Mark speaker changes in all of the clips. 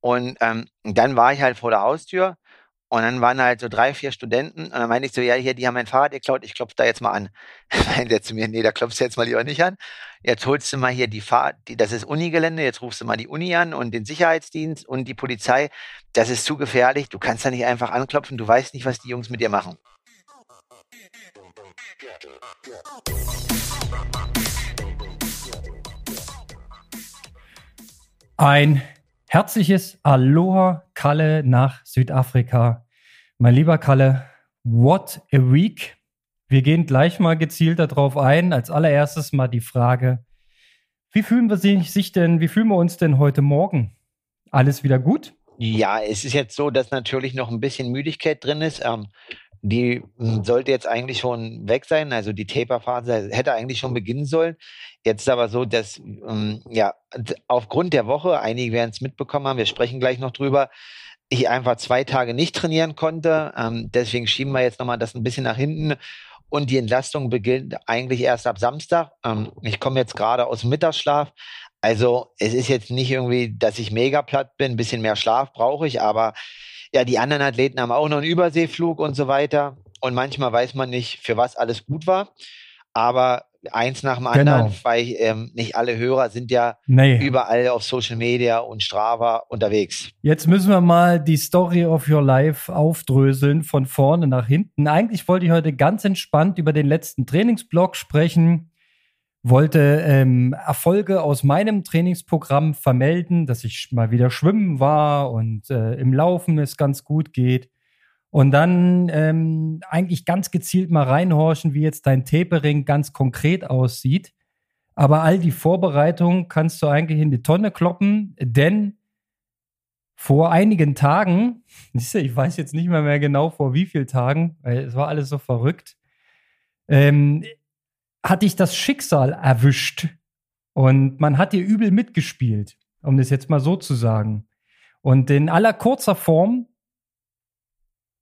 Speaker 1: Und ähm, dann war ich halt vor der Haustür und dann waren halt so drei, vier Studenten und dann meinte ich so, ja, hier, die haben mein Fahrrad geklaut, ich klopfe da jetzt mal an. meinte er zu mir, nee, da klopfst du jetzt mal lieber nicht an. Jetzt holst du mal hier die Fahrt, die, das ist Unigelände, jetzt rufst du mal die Uni an und den Sicherheitsdienst und die Polizei. Das ist zu gefährlich, du kannst da nicht einfach anklopfen, du weißt nicht, was die Jungs mit dir machen.
Speaker 2: Ein herzliches Aloha Kalle nach Südafrika. Mein lieber Kalle, what a week. Wir gehen gleich mal gezielt darauf ein. Als allererstes mal die Frage, wie fühlen wir sich denn, wie fühlen wir uns denn heute Morgen? Alles wieder gut?
Speaker 1: Ja, es ist jetzt so, dass natürlich noch ein bisschen Müdigkeit drin ist. Ähm, die sollte jetzt eigentlich schon weg sein. Also die Taper-Phase hätte eigentlich schon beginnen sollen. Jetzt ist aber so, dass ähm, ja aufgrund der Woche, einige werden es mitbekommen haben, wir sprechen gleich noch drüber, ich einfach zwei Tage nicht trainieren konnte. Ähm, deswegen schieben wir jetzt nochmal das ein bisschen nach hinten. Und die Entlastung beginnt eigentlich erst ab Samstag. Ähm, ich komme jetzt gerade aus dem Mittagsschlaf. Also es ist jetzt nicht irgendwie, dass ich mega platt bin. Ein bisschen mehr Schlaf brauche ich, aber ja, die anderen Athleten haben auch noch einen Überseeflug und so weiter. Und manchmal weiß man nicht, für was alles gut war. Aber eins nach dem anderen, genau. weil ähm, nicht alle Hörer sind ja nee. überall auf Social Media und Strava unterwegs.
Speaker 2: Jetzt müssen wir mal die Story of Your Life aufdröseln von vorne nach hinten. Eigentlich wollte ich heute ganz entspannt über den letzten Trainingsblock sprechen wollte ähm, Erfolge aus meinem Trainingsprogramm vermelden, dass ich mal wieder schwimmen war und äh, im Laufen es ganz gut geht. Und dann ähm, eigentlich ganz gezielt mal reinhorchen, wie jetzt dein Tapering ganz konkret aussieht. Aber all die Vorbereitungen kannst du eigentlich in die Tonne kloppen, denn vor einigen Tagen, ich weiß jetzt nicht mehr, mehr genau vor wie vielen Tagen, weil es war alles so verrückt, ähm, hat dich das Schicksal erwischt und man hat dir übel mitgespielt, um das jetzt mal so zu sagen. Und in aller kurzer Form,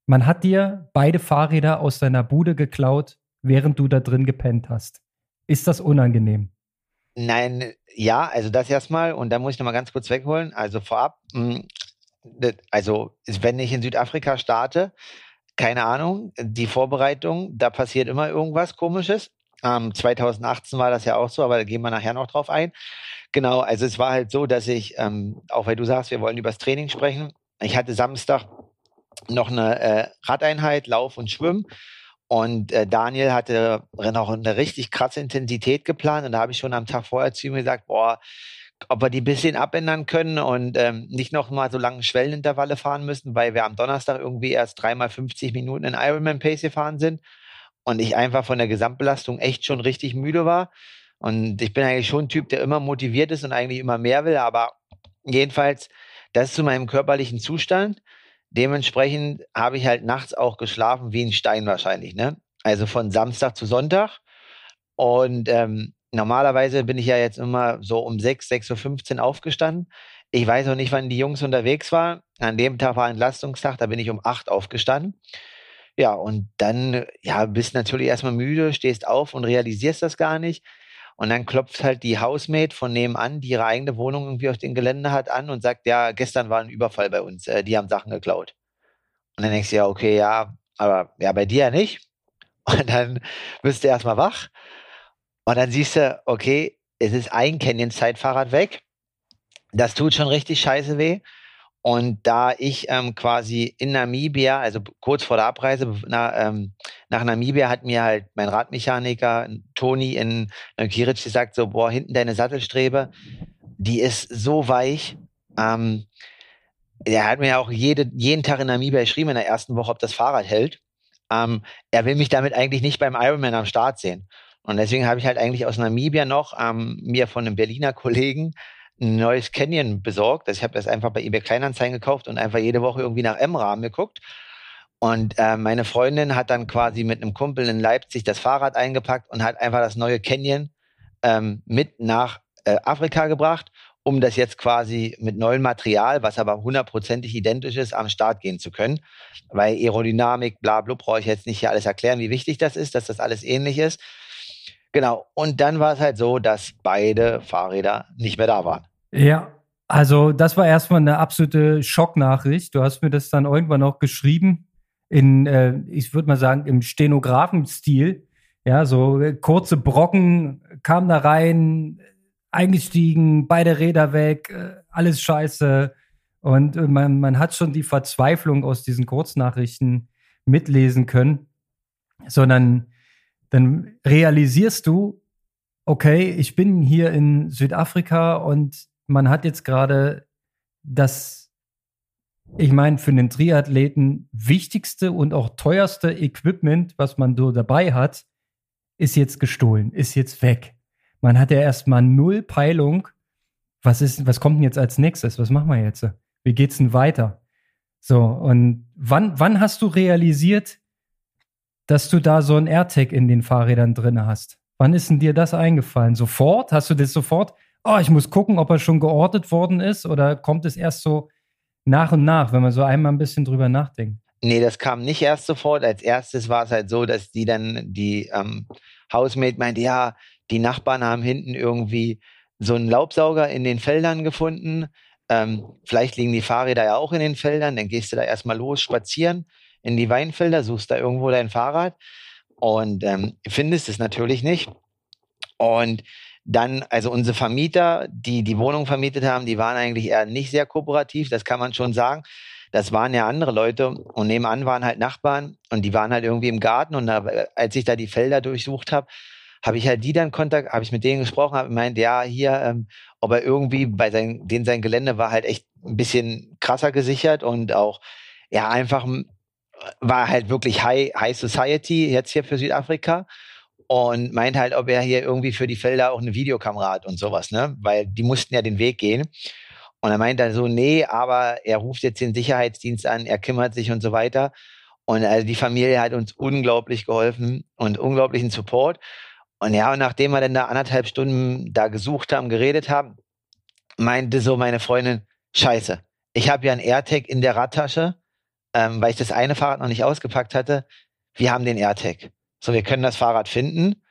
Speaker 2: man hat dir beide Fahrräder aus deiner Bude geklaut, während du da drin gepennt hast. Ist das unangenehm?
Speaker 1: Nein, ja, also das erstmal und da muss ich nochmal ganz kurz wegholen. Also vorab, hm, also wenn ich in Südafrika starte, keine Ahnung, die Vorbereitung, da passiert immer irgendwas Komisches. Ähm, 2018 war das ja auch so, aber da gehen wir nachher noch drauf ein. Genau, also es war halt so, dass ich, ähm, auch weil du sagst, wir wollen über das Training sprechen, ich hatte Samstag noch eine äh, Radeinheit, Lauf und Schwimmen. Und äh, Daniel hatte noch eine richtig krasse Intensität geplant. Und da habe ich schon am Tag vorher zu ihm gesagt, boah, ob wir die ein bisschen abändern können und ähm, nicht noch mal so lange Schwellenintervalle fahren müssen, weil wir am Donnerstag irgendwie erst dreimal 50 Minuten in Ironman Pace gefahren sind und ich einfach von der Gesamtbelastung echt schon richtig müde war. Und ich bin eigentlich schon ein Typ, der immer motiviert ist und eigentlich immer mehr will, aber jedenfalls, das zu meinem körperlichen Zustand. Dementsprechend habe ich halt nachts auch geschlafen wie ein Stein wahrscheinlich, ne? Also von Samstag zu Sonntag. Und ähm, normalerweise bin ich ja jetzt immer so um 6, 6.15 Uhr aufgestanden. Ich weiß auch nicht, wann die Jungs unterwegs waren. An dem Tag war Entlastungstag, da bin ich um 8 aufgestanden. Ja, und dann, ja, bist natürlich erstmal müde, stehst auf und realisierst das gar nicht. Und dann klopft halt die Housemate von nebenan, die ihre eigene Wohnung irgendwie auf dem Gelände hat, an und sagt, ja, gestern war ein Überfall bei uns, äh, die haben Sachen geklaut. Und dann denkst du ja, okay, ja, aber ja, bei dir ja nicht. Und dann bist du erstmal wach. Und dann siehst du, okay, es ist ein Canyon-Zeitfahrrad weg. Das tut schon richtig scheiße weh. Und da ich ähm, quasi in Namibia, also kurz vor der Abreise na, ähm, nach Namibia, hat mir halt mein Radmechaniker Toni in Neukiric gesagt, so, boah, hinten deine Sattelstrebe, die ist so weich. Ähm, er hat mir auch jede, jeden Tag in Namibia geschrieben in der ersten Woche, ob das Fahrrad hält. Ähm, er will mich damit eigentlich nicht beim Ironman am Start sehen. Und deswegen habe ich halt eigentlich aus Namibia noch ähm, mir von einem Berliner Kollegen ein neues Canyon besorgt. Also ich habe das einfach bei eBay Kleinanzeigen gekauft und einfach jede Woche irgendwie nach M-Rahmen geguckt. Und äh, meine Freundin hat dann quasi mit einem Kumpel in Leipzig das Fahrrad eingepackt und hat einfach das neue Canyon ähm, mit nach äh, Afrika gebracht, um das jetzt quasi mit neuem Material, was aber hundertprozentig identisch ist, am Start gehen zu können. Weil Aerodynamik, bla, bla, brauche ich jetzt nicht hier alles erklären, wie wichtig das ist, dass das alles ähnlich ist. Genau. Und dann war es halt so, dass beide Fahrräder nicht mehr da waren.
Speaker 2: Ja. Also, das war erstmal eine absolute Schocknachricht. Du hast mir das dann irgendwann auch geschrieben in, äh, ich würde mal sagen, im Stenografenstil. Ja, so äh, kurze Brocken kamen da rein, eingestiegen, beide Räder weg, äh, alles scheiße. Und äh, man, man hat schon die Verzweiflung aus diesen Kurznachrichten mitlesen können. Sondern dann realisierst du, okay, ich bin hier in Südafrika und man hat jetzt gerade das, ich meine, für einen Triathleten wichtigste und auch teuerste Equipment, was man so dabei hat, ist jetzt gestohlen, ist jetzt weg. Man hat ja erstmal null Peilung. Was ist, was kommt denn jetzt als nächstes? Was machen wir jetzt? Wie geht's denn weiter? So, und wann, wann hast du realisiert, dass du da so ein AirTag in den Fahrrädern drin hast? Wann ist denn dir das eingefallen? Sofort? Hast du das sofort? Oh, ich muss gucken, ob er schon geortet worden ist oder kommt es erst so nach und nach, wenn man so einmal ein bisschen drüber nachdenkt?
Speaker 1: Nee, das kam nicht erst sofort. Als erstes war es halt so, dass die dann, die ähm, Housemate meinte, ja, die Nachbarn haben hinten irgendwie so einen Laubsauger in den Feldern gefunden. Ähm, vielleicht liegen die Fahrräder ja auch in den Feldern. Dann gehst du da erstmal los, spazieren in die Weinfelder, suchst da irgendwo dein Fahrrad und ähm, findest es natürlich nicht. Und dann, also unsere Vermieter, die die Wohnung vermietet haben, die waren eigentlich eher nicht sehr kooperativ, das kann man schon sagen. Das waren ja andere Leute und nebenan waren halt Nachbarn und die waren halt irgendwie im Garten und da, als ich da die Felder durchsucht habe, habe ich halt die dann Kontakt, habe ich mit denen gesprochen, habe gemeint, ja, hier, ähm, er irgendwie bei sein, den sein Gelände war halt echt ein bisschen krasser gesichert und auch, ja, einfach war halt wirklich High, High Society jetzt hier für Südafrika und meint halt, ob er hier irgendwie für die Felder auch eine Videokamera hat und sowas, ne? Weil die mussten ja den Weg gehen. Und er meint dann so, nee, aber er ruft jetzt den Sicherheitsdienst an, er kümmert sich und so weiter. Und also die Familie hat uns unglaublich geholfen und unglaublichen Support. Und ja, und nachdem wir dann da anderthalb Stunden da gesucht haben, geredet haben, meinte so meine Freundin, scheiße, ich habe ja ein AirTag in der Radtasche, ähm, weil ich das eine Fahrrad noch nicht ausgepackt hatte. Wir haben den AirTag. So, wir können das Fahrrad finden.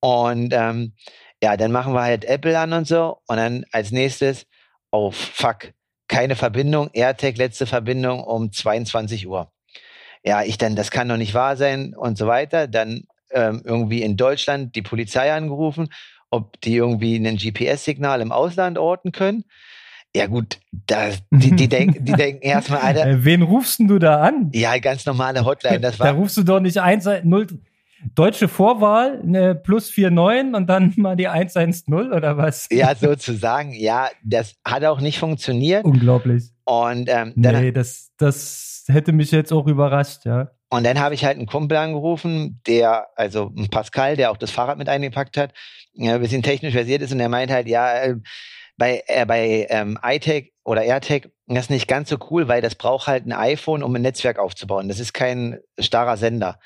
Speaker 1: Und ähm, ja, dann machen wir halt Apple an und so. Und dann als nächstes, oh fuck, keine Verbindung, AirTag, letzte Verbindung um 22 Uhr. Ja, ich dann, das kann doch nicht wahr sein und so weiter. Dann ähm, irgendwie in Deutschland die Polizei angerufen, ob die irgendwie ein GPS-Signal im Ausland orten können. Ja gut, da, die, die, denk, die denken erstmal, Alter.
Speaker 2: Äh, wen rufst du da an?
Speaker 1: Ja, ganz normale Hotline. Das war,
Speaker 2: da rufst du doch nicht 1, 0, deutsche Vorwahl, ne, plus 49 und dann mal die 110 oder was?
Speaker 1: Ja, sozusagen. Ja, das hat auch nicht funktioniert.
Speaker 2: Unglaublich.
Speaker 1: Und ähm,
Speaker 2: dann, nee, das, das hätte mich jetzt auch überrascht, ja.
Speaker 1: Und dann habe ich halt einen Kumpel angerufen, der, also ein Pascal, der auch das Fahrrad mit eingepackt hat, ja, ein bisschen technisch versiert ist und der meint halt, ja, äh, bei, äh, bei ähm, iTech oder AirTag das ist nicht ganz so cool, weil das braucht halt ein iPhone, um ein Netzwerk aufzubauen. Das ist kein starrer Sender.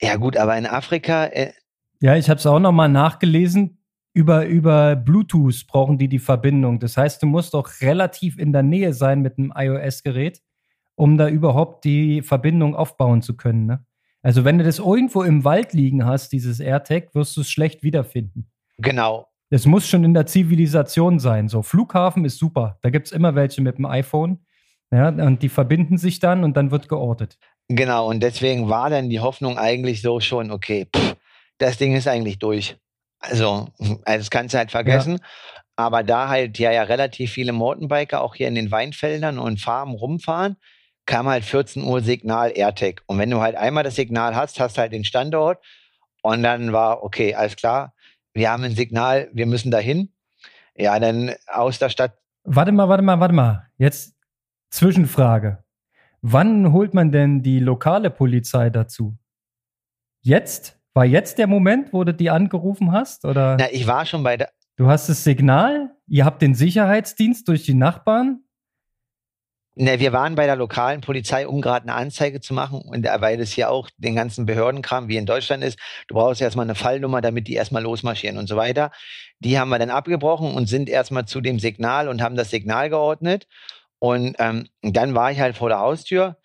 Speaker 1: Ja gut, aber in Afrika. Äh
Speaker 2: ja, ich habe es auch nochmal nachgelesen. Über, über Bluetooth brauchen die die Verbindung. Das heißt, du musst auch relativ in der Nähe sein mit einem iOS-Gerät, um da überhaupt die Verbindung aufbauen zu können. Ne? Also wenn du das irgendwo im Wald liegen hast, dieses AirTag, wirst du es schlecht wiederfinden.
Speaker 1: Genau.
Speaker 2: Es muss schon in der Zivilisation sein. So, Flughafen ist super. Da gibt es immer welche mit dem iPhone. Ja, und die verbinden sich dann und dann wird geortet.
Speaker 1: Genau, und deswegen war dann die Hoffnung eigentlich so schon, okay, pff, das Ding ist eigentlich durch. Also, also das kannst du halt vergessen. Ja. Aber da halt ja, ja relativ viele Mountainbiker auch hier in den Weinfeldern und Farmen rumfahren, kam halt 14 Uhr Signal AirTag. Und wenn du halt einmal das Signal hast, hast du halt den Standort. Und dann war, okay, alles klar, wir haben ein Signal, wir müssen dahin. Ja, dann aus der Stadt.
Speaker 2: Warte mal, warte mal, warte mal. Jetzt Zwischenfrage. Wann holt man denn die lokale Polizei dazu? Jetzt? War jetzt der Moment, wo du die angerufen hast? Oder?
Speaker 1: Na, ich war schon bei der.
Speaker 2: Du hast das Signal, ihr habt den Sicherheitsdienst durch die Nachbarn.
Speaker 1: Ne, wir waren bei der lokalen Polizei, um gerade eine Anzeige zu machen. Und weil es hier auch den ganzen Behördenkram wie in Deutschland ist, du brauchst erstmal eine Fallnummer, damit die erstmal losmarschieren und so weiter. Die haben wir dann abgebrochen und sind erstmal zu dem Signal und haben das Signal geordnet. Und ähm, dann war ich halt vor der Haustür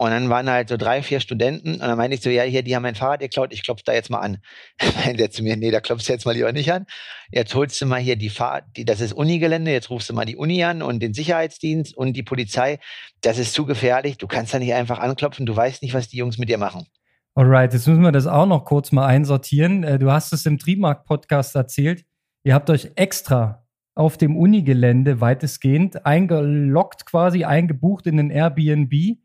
Speaker 1: Und dann waren halt so drei, vier Studenten und dann meinte ich so, ja, hier, die haben mein Fahrrad geklaut, ich klopfe da jetzt mal an. meinte er zu mir, nee, da klopfst du jetzt mal lieber nicht an. Jetzt holst du mal hier die Fahrt, die, das ist Unigelände, jetzt rufst du mal die Uni an und den Sicherheitsdienst und die Polizei. Das ist zu gefährlich, du kannst da nicht einfach anklopfen, du weißt nicht, was die Jungs mit dir machen.
Speaker 2: Alright, jetzt müssen wir das auch noch kurz mal einsortieren. Äh, du hast es im Trimark-Podcast erzählt. Ihr habt euch extra auf dem Unigelände weitestgehend eingeloggt, quasi eingebucht in den Airbnb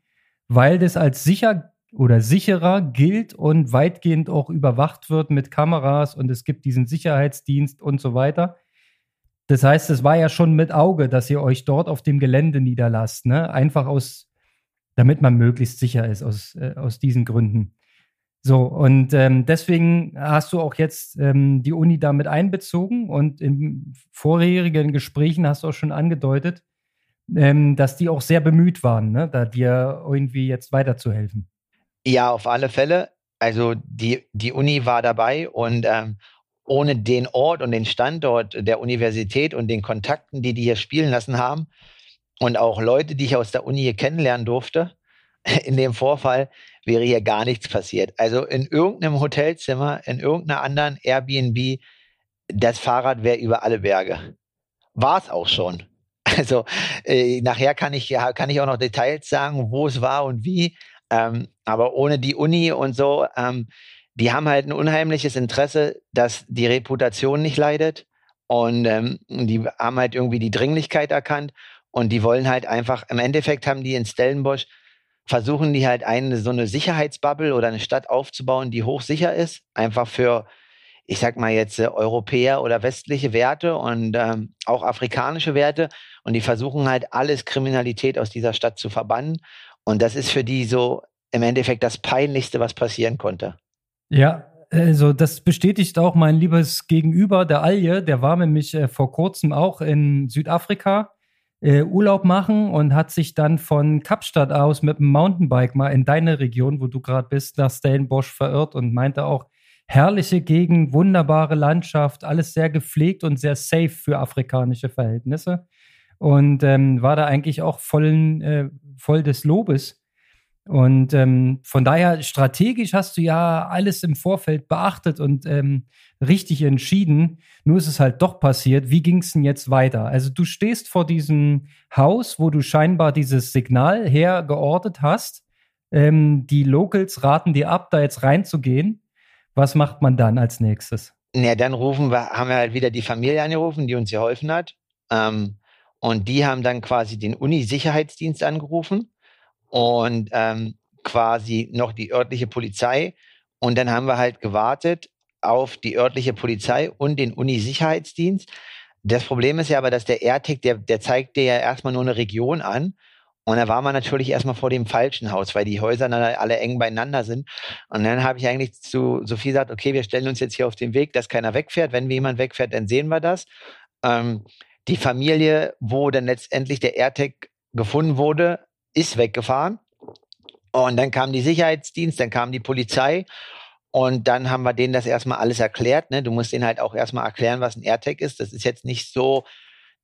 Speaker 2: weil das als sicher oder sicherer gilt und weitgehend auch überwacht wird mit Kameras und es gibt diesen Sicherheitsdienst und so weiter. Das heißt, es war ja schon mit Auge, dass ihr euch dort auf dem Gelände niederlasst, ne? Einfach aus, damit man möglichst sicher ist, aus, äh, aus diesen Gründen. So, und ähm, deswegen hast du auch jetzt ähm, die Uni damit einbezogen und in vorherigen Gesprächen hast du auch schon angedeutet, ähm, dass die auch sehr bemüht waren, ne, da dir irgendwie jetzt weiterzuhelfen.
Speaker 1: Ja, auf alle Fälle. Also die, die Uni war dabei und ähm, ohne den Ort und den Standort der Universität und den Kontakten, die die hier spielen lassen haben und auch Leute, die ich aus der Uni hier kennenlernen durfte, in dem Vorfall wäre hier gar nichts passiert. Also in irgendeinem Hotelzimmer, in irgendeiner anderen Airbnb, das Fahrrad wäre über alle Berge. War es auch schon. Also äh, nachher kann ich ja kann ich auch noch Details sagen, wo es war und wie. Ähm, aber ohne die Uni und so, ähm, die haben halt ein unheimliches Interesse, dass die Reputation nicht leidet. Und ähm, die haben halt irgendwie die Dringlichkeit erkannt und die wollen halt einfach, im Endeffekt haben die in Stellenbosch, versuchen die halt eine so eine Sicherheitsbubble oder eine Stadt aufzubauen, die hochsicher ist, einfach für ich sag mal jetzt äh, Europäer oder westliche Werte und ähm, auch afrikanische Werte. Und die versuchen halt alles Kriminalität aus dieser Stadt zu verbannen. Und das ist für die so im Endeffekt das Peinlichste, was passieren konnte.
Speaker 2: Ja, also das bestätigt auch mein liebes Gegenüber, der Alje, der war nämlich äh, vor kurzem auch in Südafrika äh, Urlaub machen und hat sich dann von Kapstadt aus mit dem Mountainbike mal in deine Region, wo du gerade bist, nach Stellenbosch verirrt und meinte auch, herrliche Gegend, wunderbare Landschaft, alles sehr gepflegt und sehr safe für afrikanische Verhältnisse. Und ähm, war da eigentlich auch vollen, äh, voll des Lobes. Und ähm, von daher, strategisch hast du ja alles im Vorfeld beachtet und ähm, richtig entschieden. Nur ist es halt doch passiert. Wie ging es denn jetzt weiter? Also du stehst vor diesem Haus, wo du scheinbar dieses Signal hergeordnet hast. Ähm, die Locals raten dir ab, da jetzt reinzugehen. Was macht man dann als nächstes?
Speaker 1: Ja, dann rufen wir, haben wir halt wieder die Familie angerufen, die uns geholfen hat. Ähm, und die haben dann quasi den Uni-Sicherheitsdienst angerufen und ähm, quasi noch die örtliche Polizei. Und dann haben wir halt gewartet auf die örtliche Polizei und den Uni-Sicherheitsdienst. Das Problem ist ja aber, dass der AirTag, der, der zeigt dir ja erstmal nur eine Region an. Und da war man natürlich erstmal vor dem falschen Haus, weil die Häuser dann alle eng beieinander sind. Und dann habe ich eigentlich zu Sophie gesagt, okay, wir stellen uns jetzt hier auf den Weg, dass keiner wegfährt. Wenn jemand wegfährt, dann sehen wir das. Ähm, die Familie, wo dann letztendlich der AirTag gefunden wurde, ist weggefahren. Und dann kam die Sicherheitsdienst, dann kam die Polizei. Und dann haben wir denen das erstmal alles erklärt. Ne? Du musst denen halt auch erstmal erklären, was ein AirTag ist. Das ist jetzt nicht so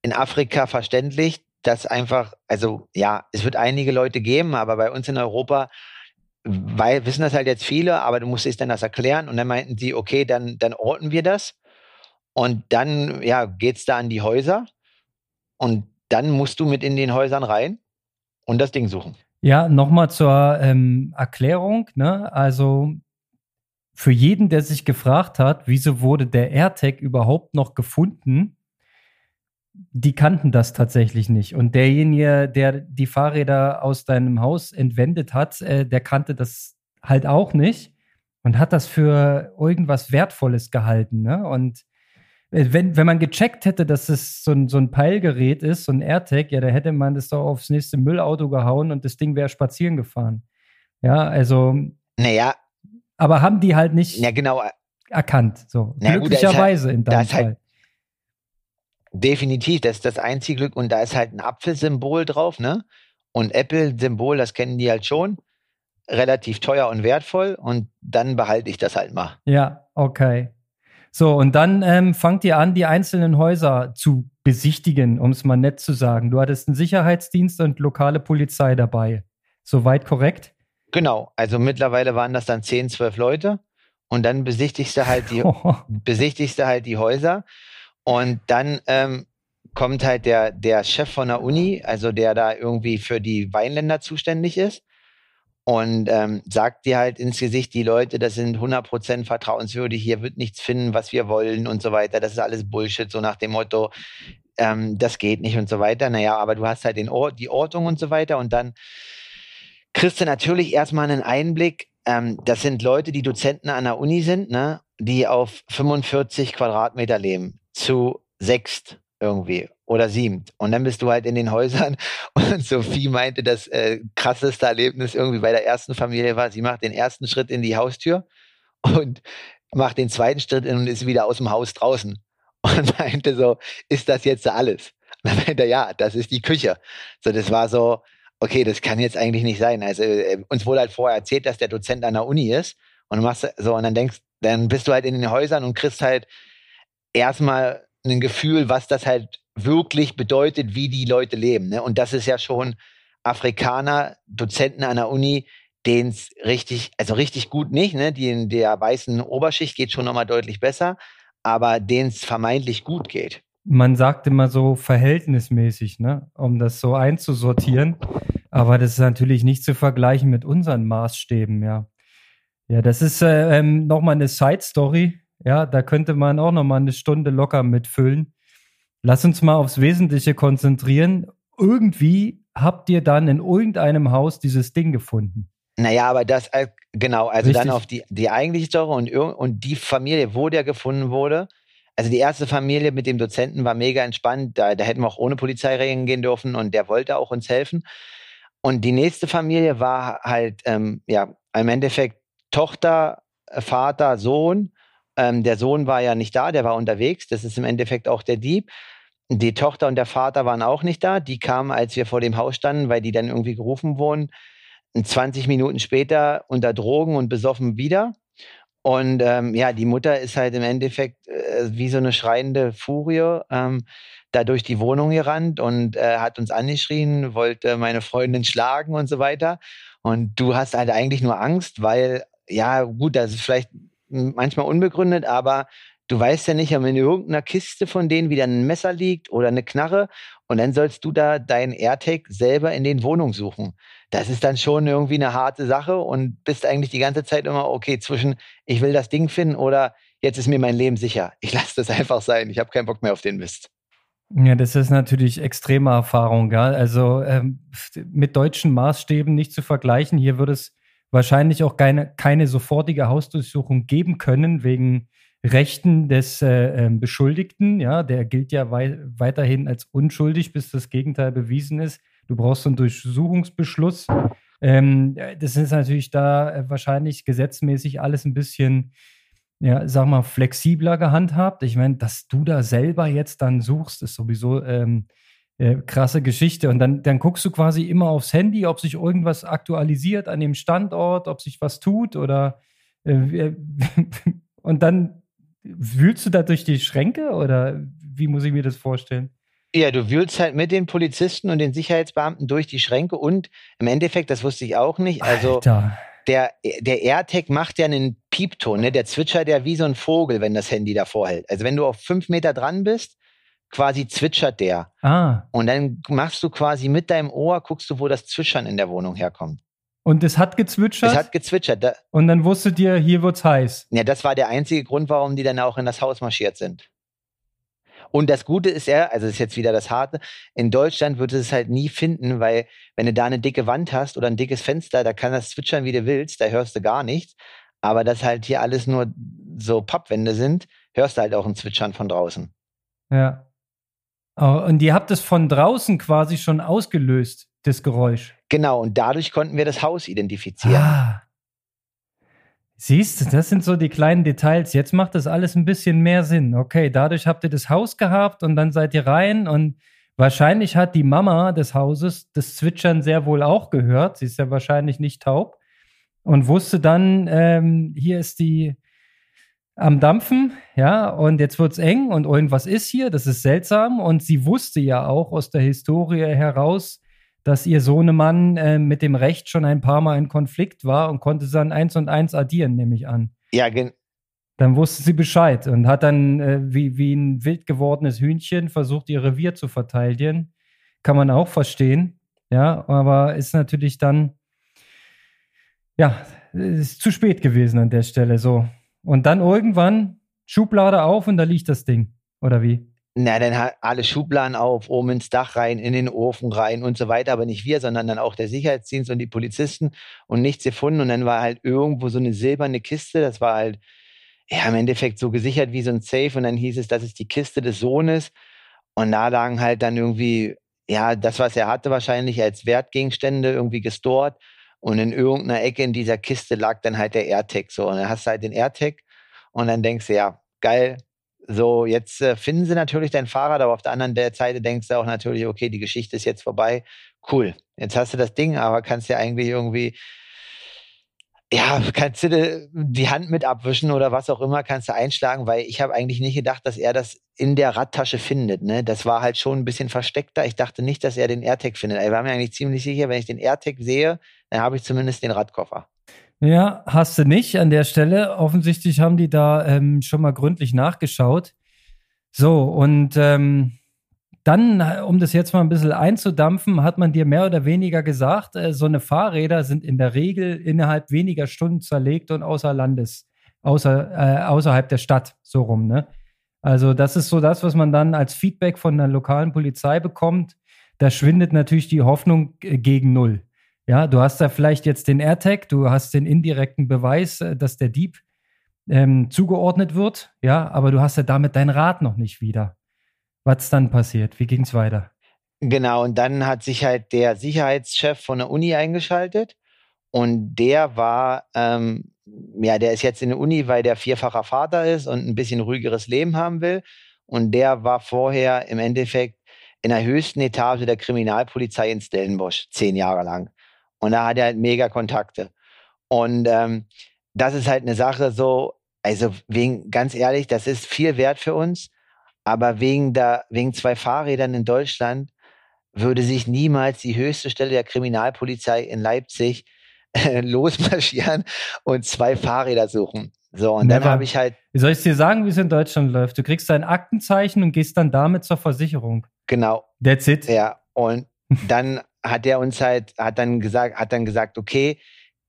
Speaker 1: in Afrika verständlich dass einfach, also ja, es wird einige Leute geben, aber bei uns in Europa weil, wissen das halt jetzt viele, aber du musst es dann das erklären. Und dann meinten sie, okay, dann, dann orten wir das. Und dann, ja, geht's da an die Häuser. Und dann musst du mit in den Häusern rein und das Ding suchen.
Speaker 2: Ja, nochmal zur ähm, Erklärung. Ne? Also für jeden, der sich gefragt hat, wieso wurde der AirTag überhaupt noch gefunden, die kannten das tatsächlich nicht. Und derjenige, der die Fahrräder aus deinem Haus entwendet hat, äh, der kannte das halt auch nicht und hat das für irgendwas Wertvolles gehalten. Ne? Und äh, wenn, wenn man gecheckt hätte, dass es so ein, so ein Peilgerät ist, so ein AirTag, ja, da hätte man das doch aufs nächste Müllauto gehauen und das Ding wäre spazieren gefahren. Ja, also.
Speaker 1: Naja.
Speaker 2: Aber haben die halt nicht
Speaker 1: ja, genau.
Speaker 2: erkannt. So. Naja, Glücklicherweise gut, halt, in deinem Fall. Halt
Speaker 1: Definitiv, das ist das einzige Glück. Und da ist halt ein Apfelsymbol drauf, ne? Und Apple-Symbol, das kennen die halt schon. Relativ teuer und wertvoll. Und dann behalte ich das halt mal.
Speaker 2: Ja, okay. So, und dann ähm, fangt ihr an, die einzelnen Häuser zu besichtigen, um es mal nett zu sagen. Du hattest einen Sicherheitsdienst und lokale Polizei dabei. Soweit korrekt?
Speaker 1: Genau, also mittlerweile waren das dann 10, 12 Leute und dann besichtigst du halt die, besichtigst du halt die Häuser und dann ähm, kommt halt der, der Chef von der Uni, also der da irgendwie für die Weinländer zuständig ist und ähm, sagt dir halt ins Gesicht, die Leute, das sind 100% vertrauenswürdig, hier wird nichts finden, was wir wollen und so weiter. Das ist alles Bullshit, so nach dem Motto, ähm, das geht nicht und so weiter. Naja, aber du hast halt den Or die Ortung und so weiter und dann kriegst du natürlich erstmal einen Einblick. Ähm, das sind Leute, die Dozenten an der Uni sind, ne, die auf 45 Quadratmeter leben, zu sechst irgendwie oder siebt. Und dann bist du halt in den Häusern und Sophie meinte, das äh, krasseste Erlebnis irgendwie bei der ersten Familie war, sie macht den ersten Schritt in die Haustür und macht den zweiten Schritt und ist wieder aus dem Haus draußen. Und meinte so, ist das jetzt alles? Und dann meinte er, ja, das ist die Küche. So, das war so, okay, das kann jetzt eigentlich nicht sein. Also äh, uns wurde halt vorher erzählt, dass der Dozent an der Uni ist und du machst so und dann denkst, dann bist du halt in den Häusern und kriegst halt erstmal ein Gefühl, was das halt wirklich bedeutet, wie die Leute leben. Ne? Und das ist ja schon Afrikaner, Dozenten an der Uni, denen es richtig, also richtig gut nicht, ne? Die in der weißen Oberschicht geht schon nochmal deutlich besser, aber denen es vermeintlich gut geht.
Speaker 2: Man sagt immer so verhältnismäßig, ne? Um das so einzusortieren. Aber das ist natürlich nicht zu vergleichen mit unseren Maßstäben, ja. Ja, das ist äh, ähm, nochmal eine Side-Story. Ja, da könnte man auch nochmal eine Stunde locker mitfüllen. Lass uns mal aufs Wesentliche konzentrieren. Irgendwie habt ihr dann in irgendeinem Haus dieses Ding gefunden.
Speaker 1: Naja, aber das, äh, genau, also Richtig. dann auf die, die eigentliche Story und, und die Familie, wo der gefunden wurde. Also die erste Familie mit dem Dozenten war mega entspannt. Da, da hätten wir auch ohne Polizei reingehen dürfen und der wollte auch uns helfen. Und die nächste Familie war halt, ähm, ja, im Endeffekt Tochter, Vater, Sohn ähm, der Sohn war ja nicht da, der war unterwegs. Das ist im Endeffekt auch der Dieb. Die Tochter und der Vater waren auch nicht da. Die kamen, als wir vor dem Haus standen, weil die dann irgendwie gerufen wurden. 20 Minuten später unter Drogen und besoffen wieder. Und ähm, ja, die Mutter ist halt im Endeffekt äh, wie so eine schreiende Furie ähm, da durch die Wohnung gerannt und äh, hat uns angeschrien, wollte meine Freundin schlagen und so weiter. Und du hast halt eigentlich nur Angst, weil, ja, gut, das ist vielleicht manchmal unbegründet, aber du weißt ja nicht, ob in irgendeiner Kiste von denen wieder ein Messer liegt oder eine Knarre und dann sollst du da deinen AirTag selber in den Wohnungen suchen. Das ist dann schon irgendwie eine harte Sache und bist eigentlich die ganze Zeit immer, okay, zwischen ich will das Ding finden oder jetzt ist mir mein Leben sicher. Ich lasse das einfach sein. Ich habe keinen Bock mehr auf den Mist.
Speaker 2: Ja, das ist natürlich extreme Erfahrung, gell? Also ähm, mit deutschen Maßstäben nicht zu vergleichen. Hier würde es wahrscheinlich auch keine, keine sofortige Hausdurchsuchung geben können, wegen Rechten des äh, ähm, Beschuldigten. Ja, der gilt ja wei weiterhin als unschuldig, bis das Gegenteil bewiesen ist. Du brauchst einen Durchsuchungsbeschluss. Ähm, das ist natürlich da äh, wahrscheinlich gesetzmäßig alles ein bisschen, ja, sag mal, flexibler gehandhabt. Ich meine, dass du da selber jetzt dann suchst, ist sowieso ähm, äh, krasse Geschichte. Und dann, dann guckst du quasi immer aufs Handy, ob sich irgendwas aktualisiert an dem Standort, ob sich was tut oder äh, und dann wühlst du da durch die Schränke oder wie muss ich mir das vorstellen?
Speaker 1: Ja, du wühlst halt mit den Polizisten und den Sicherheitsbeamten durch die Schränke und im Endeffekt, das wusste ich auch nicht, also Alter. der, der AirTag macht ja einen Piepton, ne? der zwitschert ja wie so ein Vogel, wenn das Handy davor hält. Also wenn du auf fünf Meter dran bist, quasi zwitschert der. Ah. Und dann machst du quasi mit deinem Ohr, guckst du, wo das Zwitschern in der Wohnung herkommt.
Speaker 2: Und es hat gezwitschert?
Speaker 1: Es hat gezwitschert. Da,
Speaker 2: und dann wusstet ihr, hier wird's heiß.
Speaker 1: Ja, das war der einzige Grund, warum die dann auch in das Haus marschiert sind. Und das Gute ist ja, also ist jetzt wieder das Harte, in Deutschland wird es halt nie finden, weil wenn du da eine dicke Wand hast oder ein dickes Fenster, da kann das zwitschern, wie du willst, da hörst du gar nichts. Aber dass halt hier alles nur so Pappwände sind, hörst du halt auch ein Zwitschern von draußen.
Speaker 2: Ja. Oh, und ihr habt es von draußen quasi schon ausgelöst, das Geräusch.
Speaker 1: Genau, und dadurch konnten wir das Haus identifizieren. Ah.
Speaker 2: Siehst du, das sind so die kleinen Details. Jetzt macht das alles ein bisschen mehr Sinn. Okay, dadurch habt ihr das Haus gehabt und dann seid ihr rein und wahrscheinlich hat die Mama des Hauses das Zwitschern sehr wohl auch gehört. Sie ist ja wahrscheinlich nicht taub und wusste dann, ähm, hier ist die, am Dampfen, ja, und jetzt wird's eng und irgendwas ist hier, das ist seltsam. Und sie wusste ja auch aus der Historie heraus, dass ihr Sohnemann äh, mit dem Recht schon ein paar Mal in Konflikt war und konnte dann eins und eins addieren, nehme ich an.
Speaker 1: Ja, gen
Speaker 2: dann wusste sie Bescheid und hat dann äh, wie, wie ein wild gewordenes Hühnchen versucht, ihr Revier zu verteidigen. Kann man auch verstehen. Ja, aber ist natürlich dann, ja, ist zu spät gewesen an der Stelle so. Und dann irgendwann Schublade auf und da liegt das Ding. Oder wie?
Speaker 1: Na, dann alle Schubladen auf, oben ins Dach rein, in den Ofen rein und so weiter. Aber nicht wir, sondern dann auch der Sicherheitsdienst und die Polizisten und nichts gefunden. Und dann war halt irgendwo so eine silberne Kiste. Das war halt ja, im Endeffekt so gesichert wie so ein Safe und dann hieß es, das ist die Kiste des Sohnes und da lagen halt dann irgendwie, ja, das, was er hatte wahrscheinlich als Wertgegenstände irgendwie gestort und in irgendeiner Ecke in dieser Kiste lag dann halt der AirTag so und dann hast du halt den AirTag und dann denkst du, ja, geil, so, jetzt äh, finden sie natürlich dein Fahrrad, aber auf der anderen Seite denkst du auch natürlich, okay, die Geschichte ist jetzt vorbei. Cool. Jetzt hast du das Ding, aber kannst ja eigentlich irgendwie ja, kannst du die Hand mit abwischen oder was auch immer, kannst du einschlagen, weil ich habe eigentlich nicht gedacht, dass er das in der Radtasche findet. Ne? Das war halt schon ein bisschen versteckter. Ich dachte nicht, dass er den AirTag findet. Ich war mir eigentlich ziemlich sicher, wenn ich den AirTag sehe, dann habe ich zumindest den Radkoffer.
Speaker 2: Ja, hast du nicht an der Stelle. Offensichtlich haben die da ähm, schon mal gründlich nachgeschaut. So, und ähm, dann, um das jetzt mal ein bisschen einzudampfen, hat man dir mehr oder weniger gesagt, äh, so eine Fahrräder sind in der Regel innerhalb weniger Stunden zerlegt und außer Landes, außer, äh, außerhalb der Stadt, so rum, ne? Also, das ist so das, was man dann als Feedback von der lokalen Polizei bekommt. Da schwindet natürlich die Hoffnung äh, gegen Null. Ja, du hast da vielleicht jetzt den AirTag, du hast den indirekten Beweis, äh, dass der Dieb ähm, zugeordnet wird, ja, aber du hast ja damit dein Rad noch nicht wieder. Was dann passiert? Wie ging es weiter?
Speaker 1: Genau, und dann hat sich halt der Sicherheitschef von der Uni eingeschaltet und der war, ähm, ja, der ist jetzt in der Uni, weil der vierfacher Vater ist und ein bisschen ruhigeres Leben haben will. Und der war vorher im Endeffekt in der höchsten Etage der Kriminalpolizei in Stellenbosch, zehn Jahre lang. Und da hat er halt mega Kontakte. Und ähm, das ist halt eine Sache so, also wegen, ganz ehrlich, das ist viel wert für uns. Aber wegen, der, wegen zwei Fahrrädern in Deutschland würde sich niemals die höchste Stelle der Kriminalpolizei in Leipzig äh, losmarschieren und zwei Fahrräder suchen. So, und Never. dann habe ich halt.
Speaker 2: Wie soll ich dir sagen, wie es in Deutschland läuft? Du kriegst dein Aktenzeichen und gehst dann damit zur Versicherung.
Speaker 1: Genau.
Speaker 2: That's it.
Speaker 1: Ja. Und dann hat er uns halt, hat dann gesagt, hat dann gesagt, okay,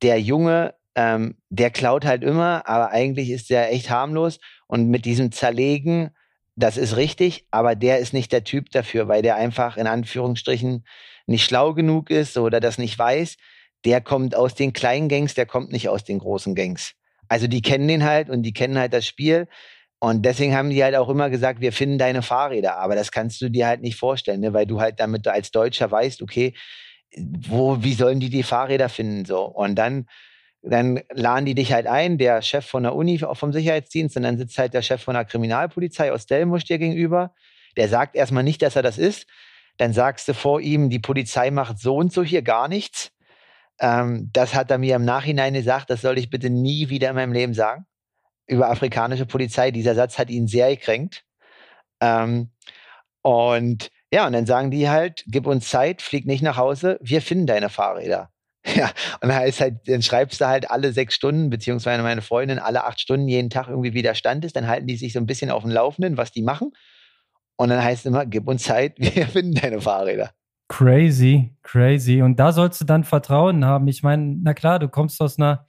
Speaker 1: der Junge, ähm, der klaut halt immer, aber eigentlich ist der echt harmlos. Und mit diesem Zerlegen das ist richtig, aber der ist nicht der Typ dafür, weil der einfach in Anführungsstrichen nicht schlau genug ist oder das nicht weiß. Der kommt aus den kleinen Gangs, der kommt nicht aus den großen Gangs. Also die kennen den halt und die kennen halt das Spiel. Und deswegen haben die halt auch immer gesagt, wir finden deine Fahrräder. Aber das kannst du dir halt nicht vorstellen, ne? weil du halt damit als Deutscher weißt, okay, wo, wie sollen die die Fahrräder finden? So. Und dann dann laden die dich halt ein, der Chef von der Uni vom Sicherheitsdienst, und dann sitzt halt der Chef von der Kriminalpolizei aus Delmusch dir gegenüber. Der sagt erstmal nicht, dass er das ist. Dann sagst du vor ihm, die Polizei macht so und so hier gar nichts. Ähm, das hat er mir im Nachhinein gesagt, das soll ich bitte nie wieder in meinem Leben sagen. Über afrikanische Polizei. Dieser Satz hat ihn sehr gekränkt. Ähm, und ja, und dann sagen die halt, gib uns Zeit, flieg nicht nach Hause, wir finden deine Fahrräder. Ja, und dann, ist halt, dann schreibst du halt alle sechs Stunden, beziehungsweise meine Freundin alle acht Stunden jeden Tag irgendwie, wie der Stand ist. Dann halten die sich so ein bisschen auf dem Laufenden, was die machen. Und dann heißt es immer, gib uns Zeit, wir finden deine Fahrräder.
Speaker 2: Crazy, crazy. Und da sollst du dann Vertrauen haben. Ich meine, na klar, du kommst aus einer,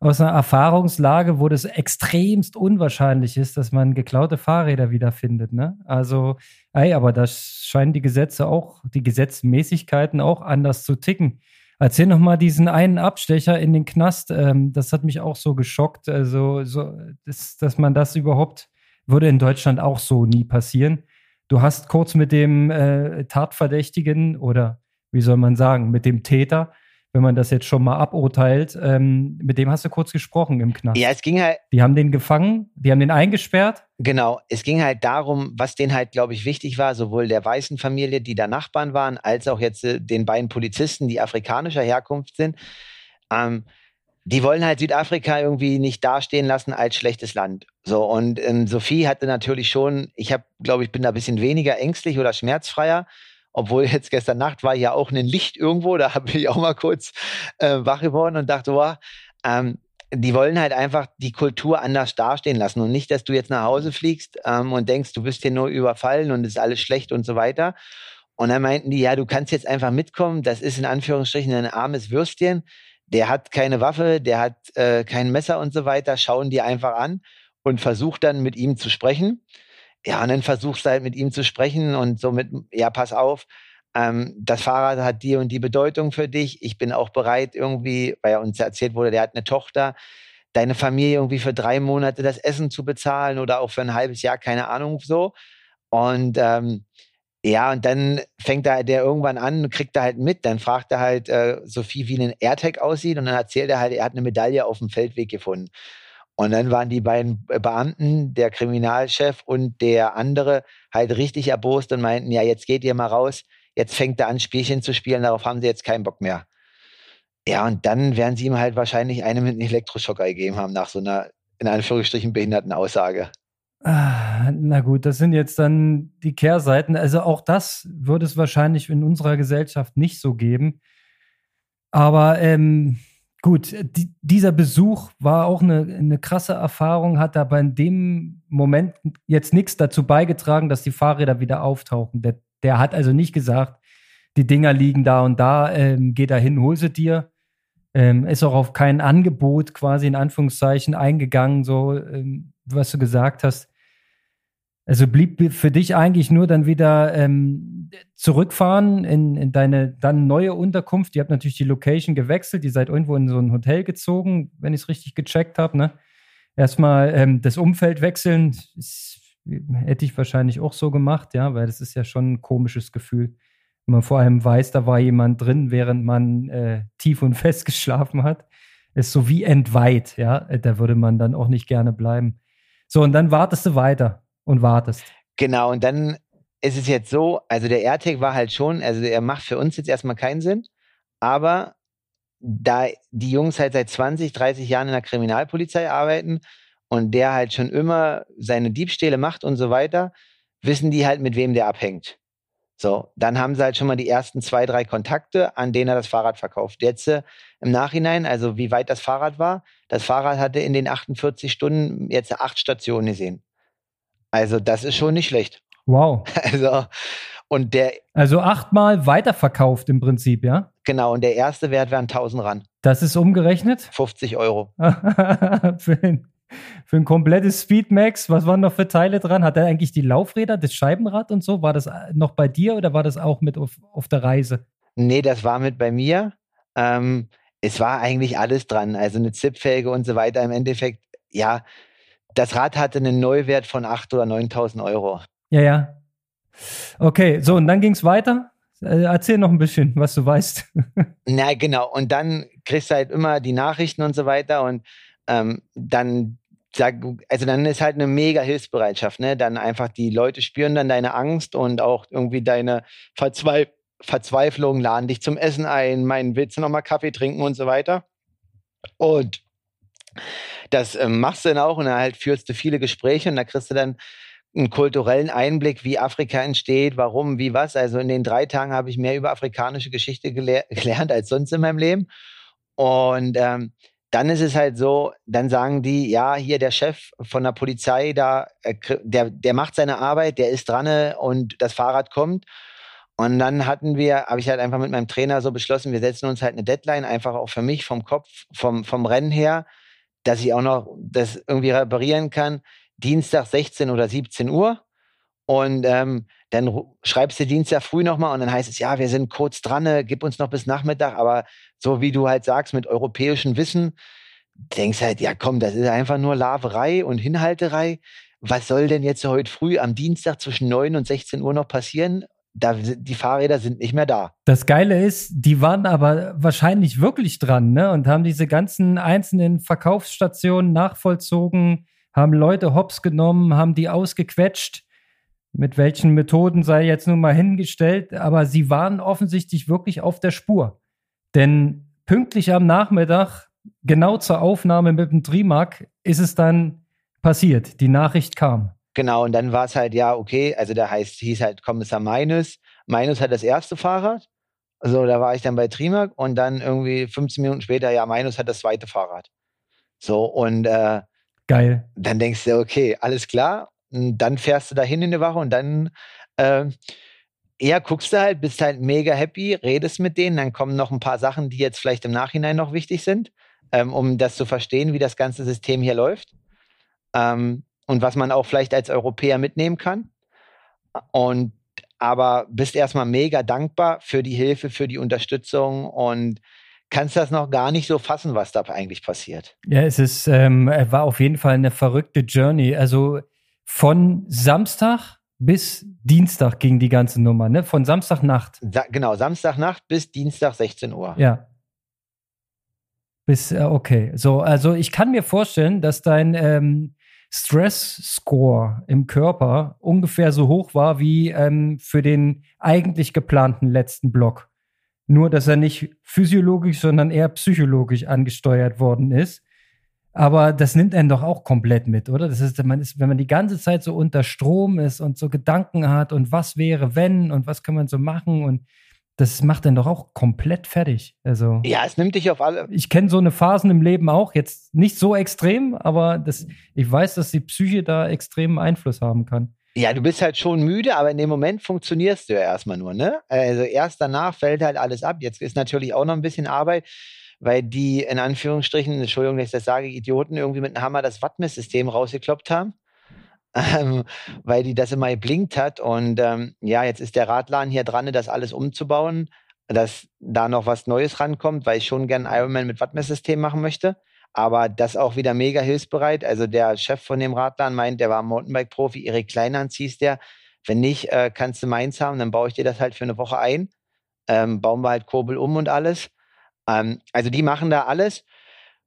Speaker 2: aus einer Erfahrungslage, wo das extremst unwahrscheinlich ist, dass man geklaute Fahrräder wiederfindet. Ne? Also, ey, aber da scheinen die Gesetze auch, die Gesetzmäßigkeiten auch anders zu ticken. Erzähl noch mal diesen einen Abstecher in den Knast. Ähm, das hat mich auch so geschockt. Also, so, das, dass man das überhaupt, würde in Deutschland auch so nie passieren. Du hast kurz mit dem äh, Tatverdächtigen oder wie soll man sagen, mit dem Täter wenn man das jetzt schon mal aburteilt. Ähm, mit dem hast du kurz gesprochen im Knast.
Speaker 1: Ja, es ging halt.
Speaker 2: Die haben den gefangen, die haben den eingesperrt.
Speaker 1: Genau, es ging halt darum, was denen halt, glaube ich, wichtig war, sowohl der weißen Familie, die da Nachbarn waren, als auch jetzt äh, den beiden Polizisten, die afrikanischer Herkunft sind. Ähm, die wollen halt Südafrika irgendwie nicht dastehen lassen als schlechtes Land. So, und ähm, Sophie hatte natürlich schon, ich habe, glaube ich, bin da ein bisschen weniger ängstlich oder schmerzfreier obwohl jetzt gestern Nacht war ja auch ein Licht irgendwo, da habe ich auch mal kurz äh, wach geworden und dachte, wow, ähm, die wollen halt einfach die Kultur anders dastehen lassen und nicht, dass du jetzt nach Hause fliegst ähm, und denkst, du bist hier nur überfallen und ist alles schlecht und so weiter. Und dann meinten die, ja, du kannst jetzt einfach mitkommen, das ist in Anführungsstrichen ein armes Würstchen, der hat keine Waffe, der hat äh, kein Messer und so weiter, schauen die einfach an und versuch dann mit ihm zu sprechen. Ja, und dann versuchst du halt mit ihm zu sprechen und somit, ja, pass auf, ähm, das Fahrrad hat die und die Bedeutung für dich. Ich bin auch bereit irgendwie, weil uns erzählt wurde, der hat eine Tochter, deine Familie irgendwie für drei Monate das Essen zu bezahlen oder auch für ein halbes Jahr, keine Ahnung so. Und ähm, ja, und dann fängt er der irgendwann an, kriegt er halt mit, dann fragt er halt äh, Sophie, wie ein AirTag aussieht und dann erzählt er halt, er hat eine Medaille auf dem Feldweg gefunden. Und dann waren die beiden Beamten, der Kriminalchef und der andere, halt richtig erbost und meinten, ja, jetzt geht ihr mal raus, jetzt fängt er an, Spielchen zu spielen, darauf haben sie jetzt keinen Bock mehr. Ja, und dann werden sie ihm halt wahrscheinlich eine mit einem Elektroschocker gegeben haben, nach so einer, in Anführungsstrichen, behinderten Aussage.
Speaker 2: Ah, na gut, das sind jetzt dann die Kehrseiten. Also auch das würde es wahrscheinlich in unserer Gesellschaft nicht so geben. Aber ähm, gut, die, dieser Besuch war auch eine, eine krasse Erfahrung, hat aber in dem Moment jetzt nichts dazu beigetragen, dass die Fahrräder wieder auftauchen. Der, der hat also nicht gesagt, die Dinger liegen da und da, ähm, geh da hin, hol sie dir. Ähm, ist auch auf kein Angebot quasi in Anführungszeichen eingegangen, so ähm, was du gesagt hast. Also blieb für dich eigentlich nur dann wieder ähm, zurückfahren in, in deine dann neue Unterkunft. Ihr habt natürlich die Location gewechselt, ihr seid irgendwo in so ein Hotel gezogen, wenn ich es richtig gecheckt habe. Ne? Erstmal ähm, das Umfeld wechseln, ist, hätte ich wahrscheinlich auch so gemacht, ja, weil das ist ja schon ein komisches Gefühl. Wenn man vor allem weiß, da war jemand drin, während man äh, tief und fest geschlafen hat. Ist so wie entweiht, ja. Da würde man dann auch nicht gerne bleiben. So, und dann wartest du weiter und wartest.
Speaker 1: Genau, und dann ist es jetzt so, also der AirTag war halt schon, also er macht für uns jetzt erstmal keinen Sinn, aber da die Jungs halt seit 20, 30 Jahren in der Kriminalpolizei arbeiten und der halt schon immer seine Diebstähle macht und so weiter, wissen die halt, mit wem der abhängt. So, dann haben sie halt schon mal die ersten zwei, drei Kontakte, an denen er das Fahrrad verkauft. Jetzt äh, im Nachhinein, also wie weit das Fahrrad war, das Fahrrad hatte in den 48 Stunden jetzt acht Stationen gesehen. Also das ist schon nicht schlecht.
Speaker 2: Wow.
Speaker 1: Also und der
Speaker 2: also achtmal weiterverkauft im Prinzip, ja?
Speaker 1: Genau. Und der erste Wert wären 1000 ran.
Speaker 2: Das ist umgerechnet
Speaker 1: 50 Euro.
Speaker 2: für, ein, für ein komplettes Speedmax. Was waren noch für Teile dran? Hat er eigentlich die Laufräder, das Scheibenrad und so? War das noch bei dir oder war das auch mit auf, auf der Reise?
Speaker 1: Nee, das war mit bei mir. Ähm, es war eigentlich alles dran. Also eine Zipfelge und so weiter. Im Endeffekt, ja, das Rad hatte einen Neuwert von 8.000 oder 9.000 Euro.
Speaker 2: Ja, ja. Okay, so, und dann ging es weiter. Äh, erzähl noch ein bisschen, was du weißt.
Speaker 1: Na, genau. Und dann kriegst du halt immer die Nachrichten und so weiter und ähm, dann sag, also dann ist halt eine mega Hilfsbereitschaft, ne? Dann einfach die Leute spüren dann deine Angst und auch irgendwie deine Verzweif Verzweiflung, laden dich zum Essen ein, meinen willst du nochmal Kaffee trinken und so weiter. Und das ähm, machst du dann auch und dann halt führst du viele Gespräche und da kriegst du dann einen kulturellen Einblick, wie Afrika entsteht, warum, wie was. Also in den drei Tagen habe ich mehr über afrikanische Geschichte gelehr gelernt als sonst in meinem Leben. Und ähm, dann ist es halt so, dann sagen die, ja, hier der Chef von der Polizei, da, äh, der, der macht seine Arbeit, der ist dran und das Fahrrad kommt. Und dann hatten wir, habe ich halt einfach mit meinem Trainer so beschlossen, wir setzen uns halt eine Deadline, einfach auch für mich vom Kopf, vom, vom Rennen her dass ich auch noch das irgendwie reparieren kann. Dienstag 16 oder 17 Uhr. Und ähm, dann schreibst du Dienstag früh nochmal und dann heißt es, ja, wir sind kurz dran, ne, gib uns noch bis Nachmittag. Aber so wie du halt sagst, mit europäischem Wissen, denkst halt, ja komm, das ist einfach nur Laverei und Hinhalterei. Was soll denn jetzt heute früh am Dienstag zwischen 9 und 16 Uhr noch passieren? Da, die Fahrräder sind nicht mehr da.
Speaker 2: Das Geile ist, die waren aber wahrscheinlich wirklich dran, ne? Und haben diese ganzen einzelnen Verkaufsstationen nachvollzogen, haben Leute hops genommen, haben die ausgequetscht. Mit welchen Methoden sei jetzt nun mal hingestellt, aber sie waren offensichtlich wirklich auf der Spur. Denn pünktlich am Nachmittag, genau zur Aufnahme mit dem Trimark, ist es dann passiert. Die Nachricht kam.
Speaker 1: Genau, und dann war es halt, ja, okay, also der heißt, hieß halt Kommissar Meines, Minus hat das erste Fahrrad. Also da war ich dann bei Trimark und dann irgendwie 15 Minuten später, ja, Minus hat das zweite Fahrrad. So, und äh,
Speaker 2: Geil.
Speaker 1: dann denkst du, okay, alles klar. Und dann fährst du dahin in die Woche und dann äh, eher guckst du halt, bist halt mega happy, redest mit denen, dann kommen noch ein paar Sachen, die jetzt vielleicht im Nachhinein noch wichtig sind, ähm, um das zu verstehen, wie das ganze System hier läuft. Ähm, und was man auch vielleicht als Europäer mitnehmen kann. Und aber bist erstmal mega dankbar für die Hilfe, für die Unterstützung und kannst das noch gar nicht so fassen, was da eigentlich passiert.
Speaker 2: Ja, es ist, ähm, war auf jeden Fall eine verrückte Journey. Also von Samstag bis Dienstag ging die ganze Nummer, ne? Von Samstagnacht.
Speaker 1: Sa genau, Samstagnacht bis Dienstag 16 Uhr.
Speaker 2: Ja. Bis, äh, okay. So, also ich kann mir vorstellen, dass dein ähm, Stress-Score im Körper ungefähr so hoch war wie ähm, für den eigentlich geplanten letzten Block. Nur, dass er nicht physiologisch, sondern eher psychologisch angesteuert worden ist. Aber das nimmt einen doch auch komplett mit, oder? Das ist, man ist, wenn man die ganze Zeit so unter Strom ist und so Gedanken hat und was wäre, wenn und was kann man so machen und das macht dann doch auch komplett fertig. Also
Speaker 1: ja, es nimmt dich auf alle.
Speaker 2: Ich kenne so eine Phasen im Leben auch, jetzt nicht so extrem, aber das, ich weiß, dass die Psyche da extremen Einfluss haben kann.
Speaker 1: Ja, du bist halt schon müde, aber in dem Moment funktionierst du ja erstmal nur, ne? Also erst danach fällt halt alles ab. Jetzt ist natürlich auch noch ein bisschen Arbeit, weil die in Anführungsstrichen, Entschuldigung, dass ich das sage, Idioten irgendwie mit einem Hammer das Wattmesssystem rausgekloppt haben ähm, weil die das immer geblinkt hat. Und ähm, ja, jetzt ist der Radladen hier dran, das alles umzubauen, dass da noch was Neues rankommt, weil ich schon gern Ironman mit Wattmesssystem machen möchte. Aber das auch wieder mega hilfsbereit. Also der Chef von dem Radladen meint, der war Mountainbike-Profi, Erik Kleinhans hieß der. Wenn nicht, äh, kannst du meins haben, dann baue ich dir das halt für eine Woche ein. Ähm, bauen wir halt Kurbel um und alles. Ähm, also die machen da alles.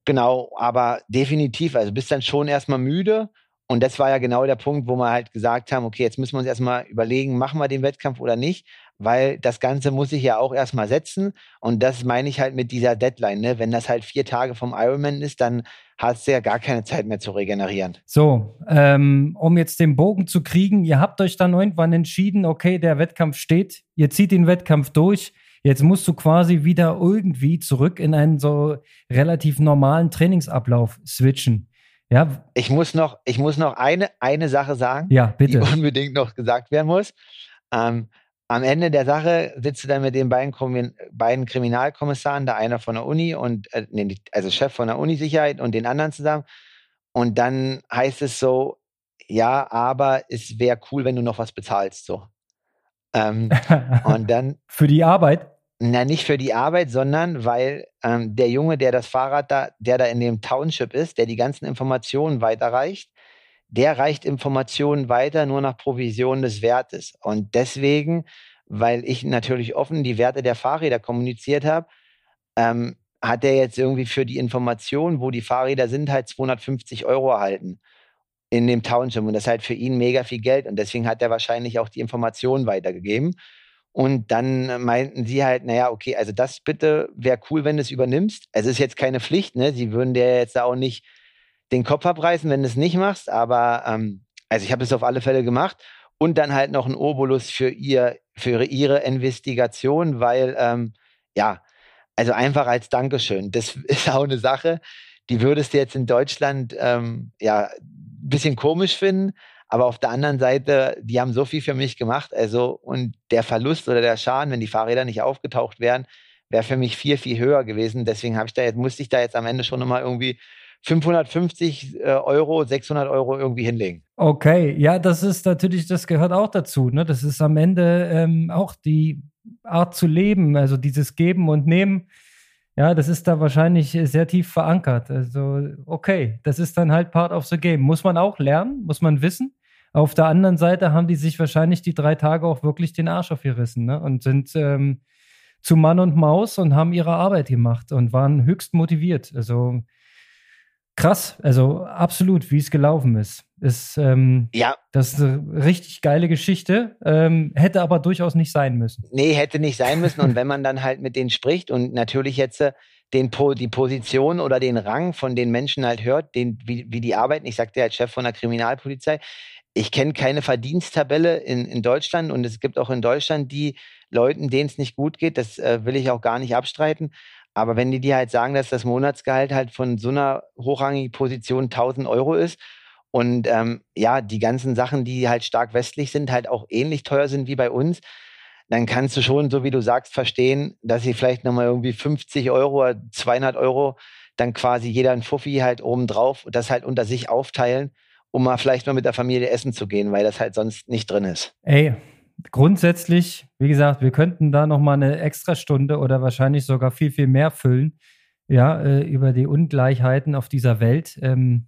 Speaker 1: Genau, aber definitiv, also bist dann schon erstmal müde und das war ja genau der Punkt, wo wir halt gesagt haben, okay, jetzt müssen wir uns erstmal überlegen, machen wir den Wettkampf oder nicht, weil das Ganze muss ich ja auch erstmal setzen. Und das meine ich halt mit dieser Deadline. Ne? Wenn das halt vier Tage vom Ironman ist, dann hast du ja gar keine Zeit mehr zu regenerieren.
Speaker 2: So, ähm, um jetzt den Bogen zu kriegen, ihr habt euch dann irgendwann entschieden, okay, der Wettkampf steht, ihr zieht den Wettkampf durch. Jetzt musst du quasi wieder irgendwie zurück in einen so relativ normalen Trainingsablauf switchen. Ja.
Speaker 1: Ich muss noch, ich muss noch eine, eine Sache sagen,
Speaker 2: ja, bitte.
Speaker 1: die unbedingt noch gesagt werden muss. Ähm, am Ende der Sache sitzt du dann mit den beiden, beiden Kriminalkommissaren, der einer von der Uni und äh, nee, also Chef von der Uni-Sicherheit und den anderen zusammen. Und dann heißt es so, ja, aber es wäre cool, wenn du noch was bezahlst. So. Ähm, und dann.
Speaker 2: Für die Arbeit?
Speaker 1: Na, nicht für die Arbeit, sondern weil ähm, der Junge, der das Fahrrad da, der da in dem Township ist, der die ganzen Informationen weiterreicht, der reicht Informationen weiter nur nach Provision des Wertes. Und deswegen, weil ich natürlich offen die Werte der Fahrräder kommuniziert habe, ähm, hat er jetzt irgendwie für die Information, wo die Fahrräder sind, halt 250 Euro erhalten in dem Township. Und das ist halt für ihn mega viel Geld. Und deswegen hat er wahrscheinlich auch die Informationen weitergegeben. Und dann meinten sie halt, naja, okay, also das bitte wäre cool, wenn du es übernimmst. Es ist jetzt keine Pflicht, ne? Sie würden dir jetzt auch nicht den Kopf abreißen, wenn du es nicht machst, aber ähm, also ich habe es auf alle Fälle gemacht. Und dann halt noch ein Obolus für ihr, für ihre Investigation, weil ähm, ja, also einfach als Dankeschön. Das ist auch eine Sache, die würdest du jetzt in Deutschland ähm, ja ein bisschen komisch finden. Aber auf der anderen Seite, die haben so viel für mich gemacht. Also, und der Verlust oder der Schaden, wenn die Fahrräder nicht aufgetaucht wären, wäre für mich viel, viel höher gewesen. Deswegen habe ich da jetzt, musste ich da jetzt am Ende schon nochmal irgendwie 550 äh, Euro, 600 Euro irgendwie hinlegen.
Speaker 2: Okay, ja, das ist natürlich, das gehört auch dazu. Ne? Das ist am Ende ähm, auch die Art zu leben, also dieses Geben und Nehmen. Ja, das ist da wahrscheinlich sehr tief verankert. Also, okay, das ist dann halt part of the game. Muss man auch lernen, muss man wissen. Auf der anderen Seite haben die sich wahrscheinlich die drei Tage auch wirklich den Arsch aufgerissen ne? und sind ähm, zu Mann und Maus und haben ihre Arbeit gemacht und waren höchst motiviert. Also krass, also absolut, wie es gelaufen ist. Ist, ähm, ja. Das ist eine richtig geile Geschichte, ähm, hätte aber durchaus nicht sein müssen.
Speaker 1: Nee, hätte nicht sein müssen. Und wenn man dann halt mit denen spricht und natürlich jetzt äh, den, die Position oder den Rang von den Menschen halt hört, den, wie, wie die arbeiten, ich sagte als Chef von der Kriminalpolizei, ich kenne keine Verdiensttabelle in, in Deutschland und es gibt auch in Deutschland die Leuten, denen es nicht gut geht. Das äh, will ich auch gar nicht abstreiten. Aber wenn die dir halt sagen, dass das Monatsgehalt halt von so einer hochrangigen Position 1000 Euro ist und ähm, ja, die ganzen Sachen, die halt stark westlich sind, halt auch ähnlich teuer sind wie bei uns, dann kannst du schon, so wie du sagst, verstehen, dass sie vielleicht nochmal irgendwie 50 Euro oder 200 Euro dann quasi jeder ein Fuffi halt obendrauf das halt unter sich aufteilen, um mal vielleicht mal mit der Familie essen zu gehen, weil das halt sonst nicht drin ist.
Speaker 2: Ey, grundsätzlich, wie gesagt, wir könnten da noch mal eine extra Stunde oder wahrscheinlich sogar viel, viel mehr füllen, ja, äh, über die Ungleichheiten auf dieser Welt. Ähm,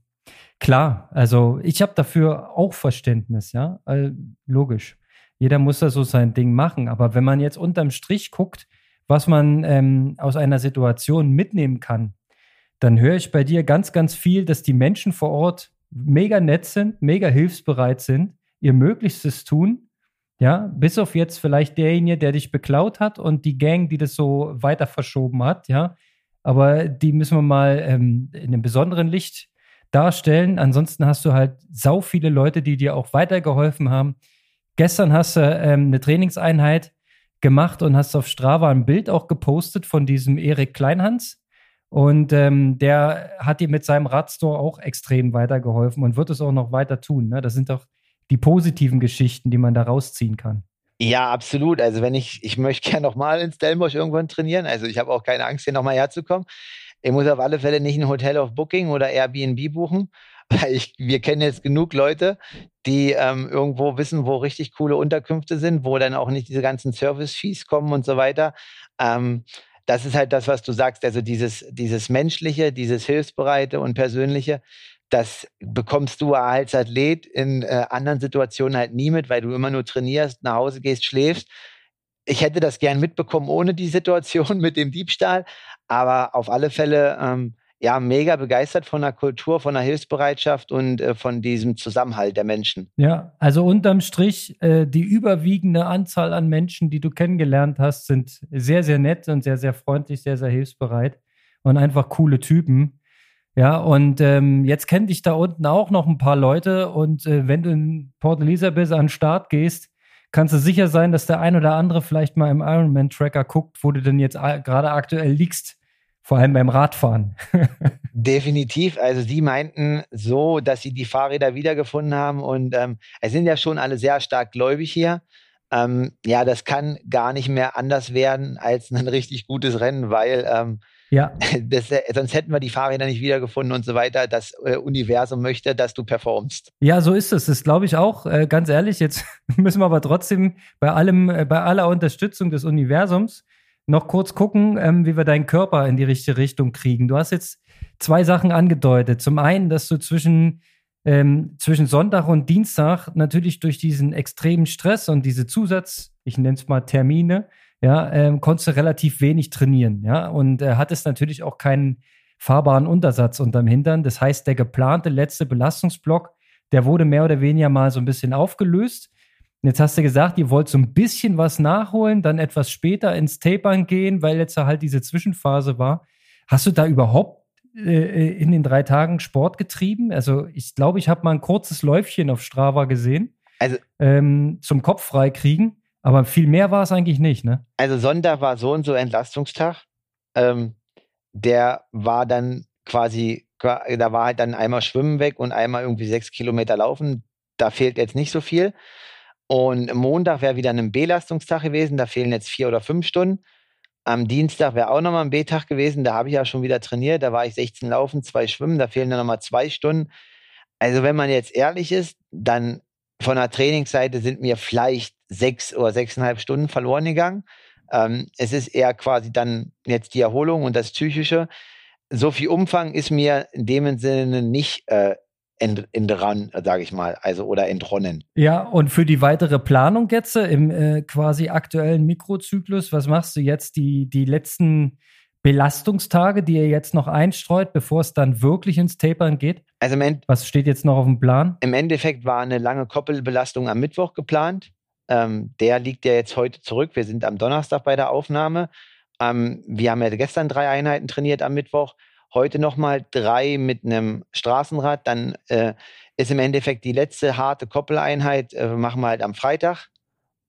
Speaker 2: klar, also ich habe dafür auch Verständnis, ja, äh, logisch. Jeder muss da so sein Ding machen, aber wenn man jetzt unterm Strich guckt, was man ähm, aus einer Situation mitnehmen kann, dann höre ich bei dir ganz, ganz viel, dass die Menschen vor Ort mega nett sind, mega hilfsbereit sind, ihr Möglichstes tun ja, bis auf jetzt vielleicht derjenige, der dich beklaut hat und die Gang, die das so weiter verschoben hat, ja. Aber die müssen wir mal ähm, in einem besonderen Licht darstellen. Ansonsten hast du halt sau viele Leute, die dir auch weitergeholfen haben. Gestern hast du ähm, eine Trainingseinheit gemacht und hast auf Strava ein Bild auch gepostet von diesem Erik Kleinhans. Und ähm, der hat dir mit seinem Radstore auch extrem weitergeholfen und wird es auch noch weiter tun. Ne? Das sind doch die positiven Geschichten, die man da rausziehen kann.
Speaker 1: Ja, absolut. Also wenn ich, ich möchte gerne nochmal in Stellenbosch irgendwann trainieren. Also ich habe auch keine Angst, hier nochmal herzukommen. Ich muss auf alle Fälle nicht ein Hotel auf Booking oder Airbnb buchen, weil ich, wir kennen jetzt genug Leute, die ähm, irgendwo wissen, wo richtig coole Unterkünfte sind, wo dann auch nicht diese ganzen Service-Fees kommen und so weiter. Ähm, das ist halt das, was du sagst, also dieses, dieses Menschliche, dieses Hilfsbereite und Persönliche, das bekommst du als Athlet in äh, anderen Situationen halt nie mit, weil du immer nur trainierst, nach Hause gehst, schläfst. Ich hätte das gern mitbekommen ohne die Situation mit dem Diebstahl, aber auf alle Fälle ähm, ja mega begeistert von der Kultur, von der Hilfsbereitschaft und äh, von diesem Zusammenhalt der Menschen.
Speaker 2: Ja, also unterm Strich äh, die überwiegende Anzahl an Menschen, die du kennengelernt hast, sind sehr sehr nett und sehr sehr freundlich, sehr sehr hilfsbereit und einfach coole Typen. Ja, und ähm, jetzt kennen dich da unten auch noch ein paar Leute. Und äh, wenn du in Port Elizabeth an den Start gehst, kannst du sicher sein, dass der ein oder andere vielleicht mal im Ironman-Tracker guckt, wo du denn jetzt gerade aktuell liegst. Vor allem beim Radfahren.
Speaker 1: Definitiv. Also sie meinten so, dass sie die Fahrräder wiedergefunden haben. Und ähm, es sind ja schon alle sehr stark gläubig hier. Ähm, ja, das kann gar nicht mehr anders werden als ein richtig gutes Rennen, weil ähm, ja. Das, äh, sonst hätten wir die Fahrräder nicht wiedergefunden und so weiter. Das äh, Universum möchte, dass du performst.
Speaker 2: Ja, so ist es. Das glaube ich auch. Äh, ganz ehrlich, jetzt müssen wir aber trotzdem bei allem, äh, bei aller Unterstützung des Universums noch kurz gucken, ähm, wie wir deinen Körper in die richtige Richtung kriegen. Du hast jetzt zwei Sachen angedeutet. Zum einen, dass du zwischen ähm, zwischen Sonntag und Dienstag natürlich durch diesen extremen Stress und diese Zusatz, ich nenne es mal Termine, ja, ähm, konntest du relativ wenig trainieren, ja, und äh, hattest natürlich auch keinen fahrbaren Untersatz unterm Hintern. Das heißt, der geplante letzte Belastungsblock, der wurde mehr oder weniger mal so ein bisschen aufgelöst. Und jetzt hast du gesagt, ihr wollt so ein bisschen was nachholen, dann etwas später ins Tapern gehen, weil jetzt halt diese Zwischenphase war. Hast du da überhaupt äh, in den drei Tagen Sport getrieben? Also ich glaube, ich habe mal ein kurzes Läufchen auf Strava gesehen. Also ähm, zum Kopf freikriegen. Aber viel mehr war es eigentlich nicht, ne?
Speaker 1: Also Sonntag war so und so Entlastungstag. Ähm, der war dann quasi, da war halt dann einmal Schwimmen weg und einmal irgendwie sechs Kilometer laufen. Da fehlt jetzt nicht so viel. Und Montag wäre wieder ein Belastungstag gewesen. Da fehlen jetzt vier oder fünf Stunden. Am Dienstag wäre auch nochmal ein B-Tag gewesen. Da habe ich ja schon wieder trainiert. Da war ich 16 laufen, zwei schwimmen. Da fehlen dann nochmal zwei Stunden. Also wenn man jetzt ehrlich ist, dann von der Trainingsseite sind mir vielleicht sechs oder sechseinhalb Stunden verloren gegangen. Ähm, es ist eher quasi dann jetzt die Erholung und das Psychische. So viel Umfang ist mir in dem Sinne nicht äh, entran, sage ich mal, also oder entronnen.
Speaker 2: Ja, und für die weitere Planung jetzt äh, im äh, quasi aktuellen Mikrozyklus, was machst du jetzt die, die letzten Belastungstage, die ihr jetzt noch einstreut, bevor es dann wirklich ins Tapern geht? Also Was steht jetzt noch auf dem Plan?
Speaker 1: Im Endeffekt war eine lange Koppelbelastung am Mittwoch geplant. Ähm, der liegt ja jetzt heute zurück. Wir sind am Donnerstag bei der Aufnahme. Ähm, wir haben ja gestern drei Einheiten trainiert am Mittwoch. Heute nochmal drei mit einem Straßenrad. Dann äh, ist im Endeffekt die letzte harte Koppeleinheit, äh, machen wir halt am Freitag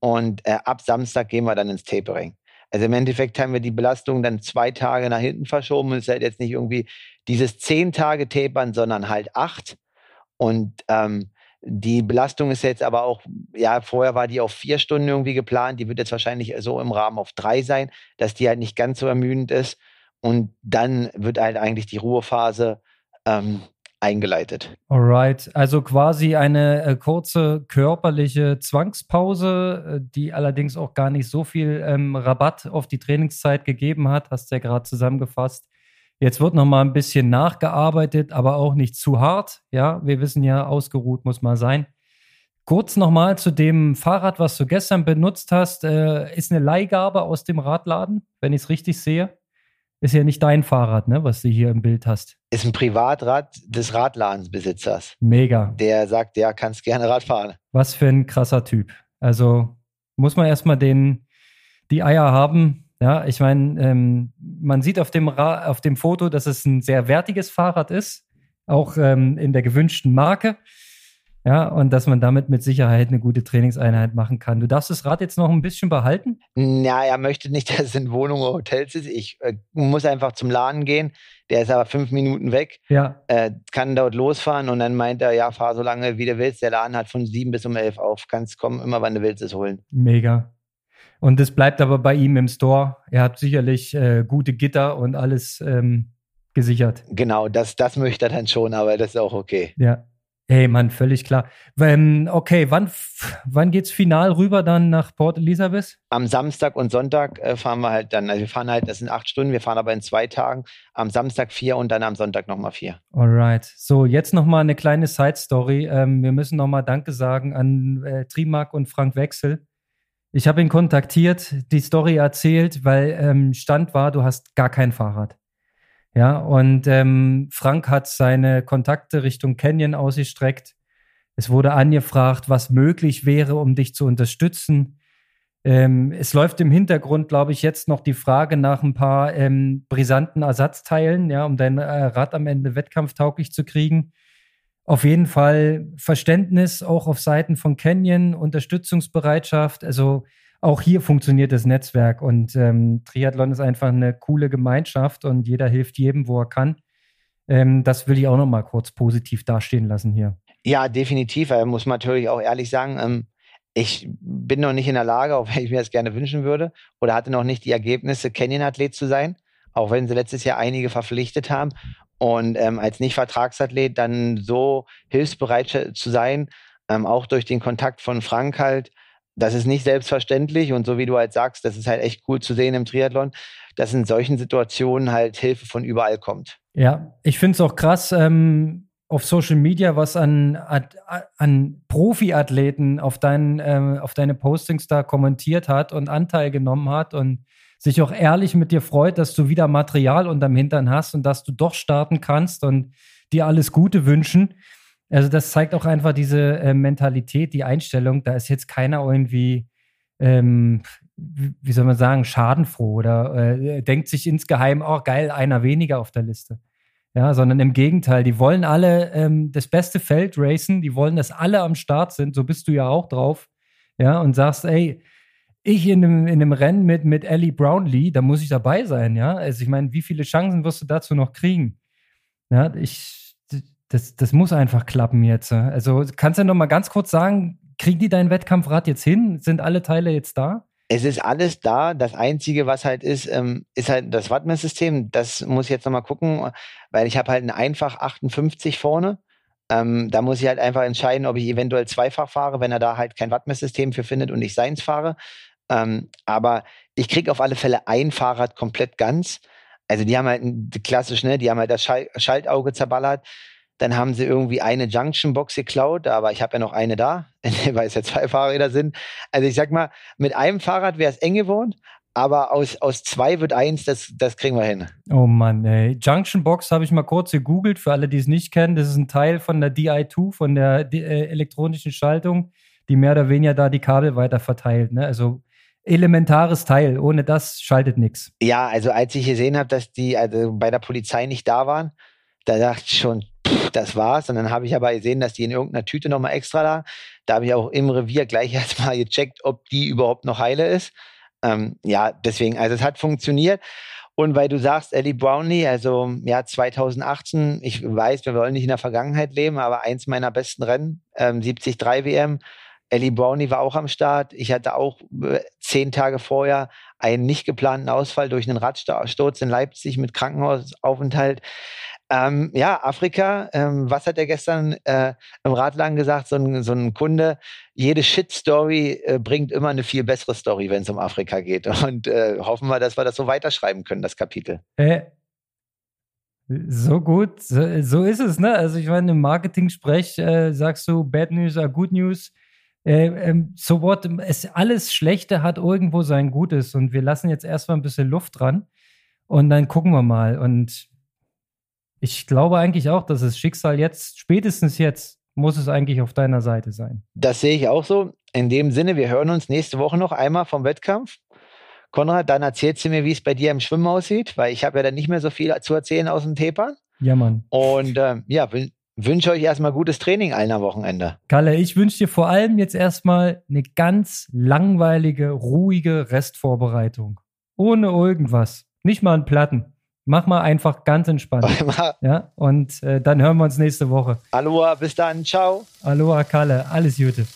Speaker 1: und äh, ab Samstag gehen wir dann ins Tapering. Also im Endeffekt haben wir die Belastung dann zwei Tage nach hinten verschoben und es ist halt jetzt nicht irgendwie dieses zehn Tage Tapern, sondern halt acht. Und ähm, die Belastung ist jetzt aber auch, ja, vorher war die auf vier Stunden irgendwie geplant. Die wird jetzt wahrscheinlich so im Rahmen auf drei sein, dass die halt nicht ganz so ermüdend ist. Und dann wird halt eigentlich die Ruhephase ähm, eingeleitet.
Speaker 2: Alright, also quasi eine äh, kurze körperliche Zwangspause, äh, die allerdings auch gar nicht so viel ähm, Rabatt auf die Trainingszeit gegeben hat, hast du ja gerade zusammengefasst. Jetzt wird noch mal ein bisschen nachgearbeitet, aber auch nicht zu hart. Ja, wir wissen ja, ausgeruht muss man sein. Kurz noch mal zu dem Fahrrad, was du gestern benutzt hast. Äh, ist eine Leihgabe aus dem Radladen, wenn ich es richtig sehe. Ist ja nicht dein Fahrrad, ne, was du hier im Bild hast.
Speaker 1: Ist ein Privatrad des Radladensbesitzers.
Speaker 2: Mega.
Speaker 1: Der sagt, ja, kannst gerne Rad fahren.
Speaker 2: Was für ein krasser Typ. Also muss man erstmal den, die Eier haben. Ja, ich meine, ähm, man sieht auf dem, Ra auf dem Foto, dass es ein sehr wertiges Fahrrad ist. Auch ähm, in der gewünschten Marke. Ja, und dass man damit mit Sicherheit eine gute Trainingseinheit machen kann. Du darfst das Rad jetzt noch ein bisschen behalten?
Speaker 1: Ja, er möchte nicht, dass es in Wohnungen oder Hotels ist. Ich äh, muss einfach zum Laden gehen. Der ist aber fünf Minuten weg.
Speaker 2: Ja.
Speaker 1: Äh, kann dort losfahren und dann meint er, ja, fahr so lange wie du willst. Der Laden hat von sieben bis um elf auf. Kannst kommen, immer wann du willst, es holen.
Speaker 2: Mega. Und es bleibt aber bei ihm im Store. Er hat sicherlich äh, gute Gitter und alles ähm, gesichert.
Speaker 1: Genau, das, das möchte er dann schon, aber das ist auch okay.
Speaker 2: Ja. Hey, Mann, völlig klar. Ähm, okay, wann, wann geht's final rüber dann nach Port Elizabeth?
Speaker 1: Am Samstag und Sonntag äh, fahren wir halt dann, also wir fahren halt, das sind acht Stunden, wir fahren aber in zwei Tagen. Am Samstag vier und dann am Sonntag nochmal vier.
Speaker 2: Alright. So, jetzt nochmal eine kleine Side-Story. Ähm, wir müssen nochmal Danke sagen an äh, Trimark und Frank Wechsel. Ich habe ihn kontaktiert, die Story erzählt, weil ähm, Stand war, du hast gar kein Fahrrad. Ja, und ähm, Frank hat seine Kontakte Richtung Canyon ausgestreckt. Es wurde angefragt, was möglich wäre, um dich zu unterstützen. Ähm, es läuft im Hintergrund, glaube ich, jetzt noch die Frage nach ein paar ähm, brisanten Ersatzteilen, ja, um dein äh, Rad am Ende wettkampftauglich zu kriegen. Auf jeden Fall Verständnis auch auf Seiten von Canyon, Unterstützungsbereitschaft. Also auch hier funktioniert das Netzwerk und ähm, Triathlon ist einfach eine coole Gemeinschaft und jeder hilft jedem, wo er kann. Ähm, das will ich auch noch mal kurz positiv dastehen lassen hier.
Speaker 1: Ja, definitiv. Er muss man natürlich auch ehrlich sagen, ähm, ich bin noch nicht in der Lage, auch wenn ich mir das gerne wünschen würde, oder hatte noch nicht die Ergebnisse, Canyon-Athlet zu sein, auch wenn sie letztes Jahr einige verpflichtet haben. Und ähm, als Nicht-Vertragsathlet dann so hilfsbereit zu sein, ähm, auch durch den Kontakt von Frank halt, das ist nicht selbstverständlich und so wie du halt sagst, das ist halt echt cool zu sehen im Triathlon, dass in solchen Situationen halt Hilfe von überall kommt.
Speaker 2: Ja, ich finde es auch krass ähm, auf Social Media, was an, an Profiathleten auf, dein, äh, auf deine Postings da kommentiert hat und Anteil genommen hat und sich auch ehrlich mit dir freut, dass du wieder Material unterm Hintern hast und dass du doch starten kannst und dir alles Gute wünschen. Also das zeigt auch einfach diese äh, Mentalität, die Einstellung. Da ist jetzt keiner irgendwie, ähm, wie soll man sagen, schadenfroh oder äh, denkt sich insgeheim, oh geil, einer weniger auf der Liste. Ja, sondern im Gegenteil, die wollen alle ähm, das beste Feld racen, die wollen, dass alle am Start sind, so bist du ja auch drauf. Ja, und sagst, ey, ich in einem, in einem Rennen mit, mit Ellie Brownlee, da muss ich dabei sein, ja. Also ich meine, wie viele Chancen wirst du dazu noch kriegen? Ja, ich, das, das muss einfach klappen jetzt. Also kannst du noch mal ganz kurz sagen, kriegen die dein Wettkampfrad jetzt hin? Sind alle Teile jetzt da?
Speaker 1: Es ist alles da. Das Einzige, was halt ist, ähm, ist halt das Wattmesssystem. Das muss ich jetzt nochmal gucken, weil ich habe halt ein einfach 58 vorne. Ähm, da muss ich halt einfach entscheiden, ob ich eventuell zweifach fahre, wenn er da halt kein Wattmesssystem für findet und ich seins fahre. Ähm, aber ich kriege auf alle Fälle ein Fahrrad komplett ganz. Also die haben halt klassisch, ne, die haben halt das Schal Schaltauge zerballert. Dann haben sie irgendwie eine Junction-Box geklaut, aber ich habe ja noch eine da, weil es ja zwei Fahrräder sind. Also ich sag mal, mit einem Fahrrad wäre es eng geworden, aber aus, aus zwei wird eins, das, das kriegen wir hin.
Speaker 2: Oh Mann, ey. Junction Box habe ich mal kurz gegoogelt, für alle, die es nicht kennen. Das ist ein Teil von der DI2, von der äh, elektronischen Schaltung, die mehr oder weniger da die Kabel weiter verteilt. Ne? Also elementares Teil. Ohne das schaltet nichts.
Speaker 1: Ja, also als ich gesehen habe, dass die also bei der Polizei nicht da waren, da dachte ich schon, das war's. Und dann habe ich aber gesehen, dass die in irgendeiner Tüte nochmal extra lag. Da habe ich auch im Revier gleich erstmal gecheckt, ob die überhaupt noch heile ist. Ähm, ja, deswegen, also es hat funktioniert. Und weil du sagst, Ellie Brownlee, also ja, 2018, ich weiß, wir wollen nicht in der Vergangenheit leben, aber eins meiner besten Rennen, ähm, 73 WM, Ellie Brownlee war auch am Start. Ich hatte auch äh, zehn Tage vorher einen nicht geplanten Ausfall durch einen Radsturz in Leipzig mit Krankenhausaufenthalt. Ähm, ja, Afrika, ähm, was hat er gestern äh, im Radlagen gesagt? So ein, so ein Kunde, jede Shit-Story äh, bringt immer eine viel bessere Story, wenn es um Afrika geht. Und äh, hoffen wir, dass wir das so weiterschreiben können, das Kapitel.
Speaker 2: Äh, so gut, so, so, ist es, ne? Also ich meine, im Marketing-Sprech äh, sagst du, Bad News are Good News. Äh, ähm, so what, es, alles Schlechte hat irgendwo sein Gutes und wir lassen jetzt erstmal ein bisschen Luft dran und dann gucken wir mal. Und ich glaube eigentlich auch, dass das Schicksal jetzt, spätestens jetzt, muss es eigentlich auf deiner Seite sein.
Speaker 1: Das sehe ich auch so. In dem Sinne, wir hören uns nächste Woche noch einmal vom Wettkampf. Konrad, dann erzählst du mir, wie es bei dir im Schwimmen aussieht, weil ich habe ja dann nicht mehr so viel zu erzählen aus dem Tapern.
Speaker 2: Ja, Mann.
Speaker 1: Und äh, ja, wünsche euch erstmal gutes Training allen am Wochenende.
Speaker 2: Kalle, ich wünsche dir vor allem jetzt erstmal eine ganz langweilige, ruhige Restvorbereitung. Ohne irgendwas. Nicht mal einen Platten. Mach mal einfach ganz entspannt. ja, und äh, dann hören wir uns nächste Woche.
Speaker 1: Aloha, bis dann. Ciao.
Speaker 2: Aloha, Kalle. Alles Gute.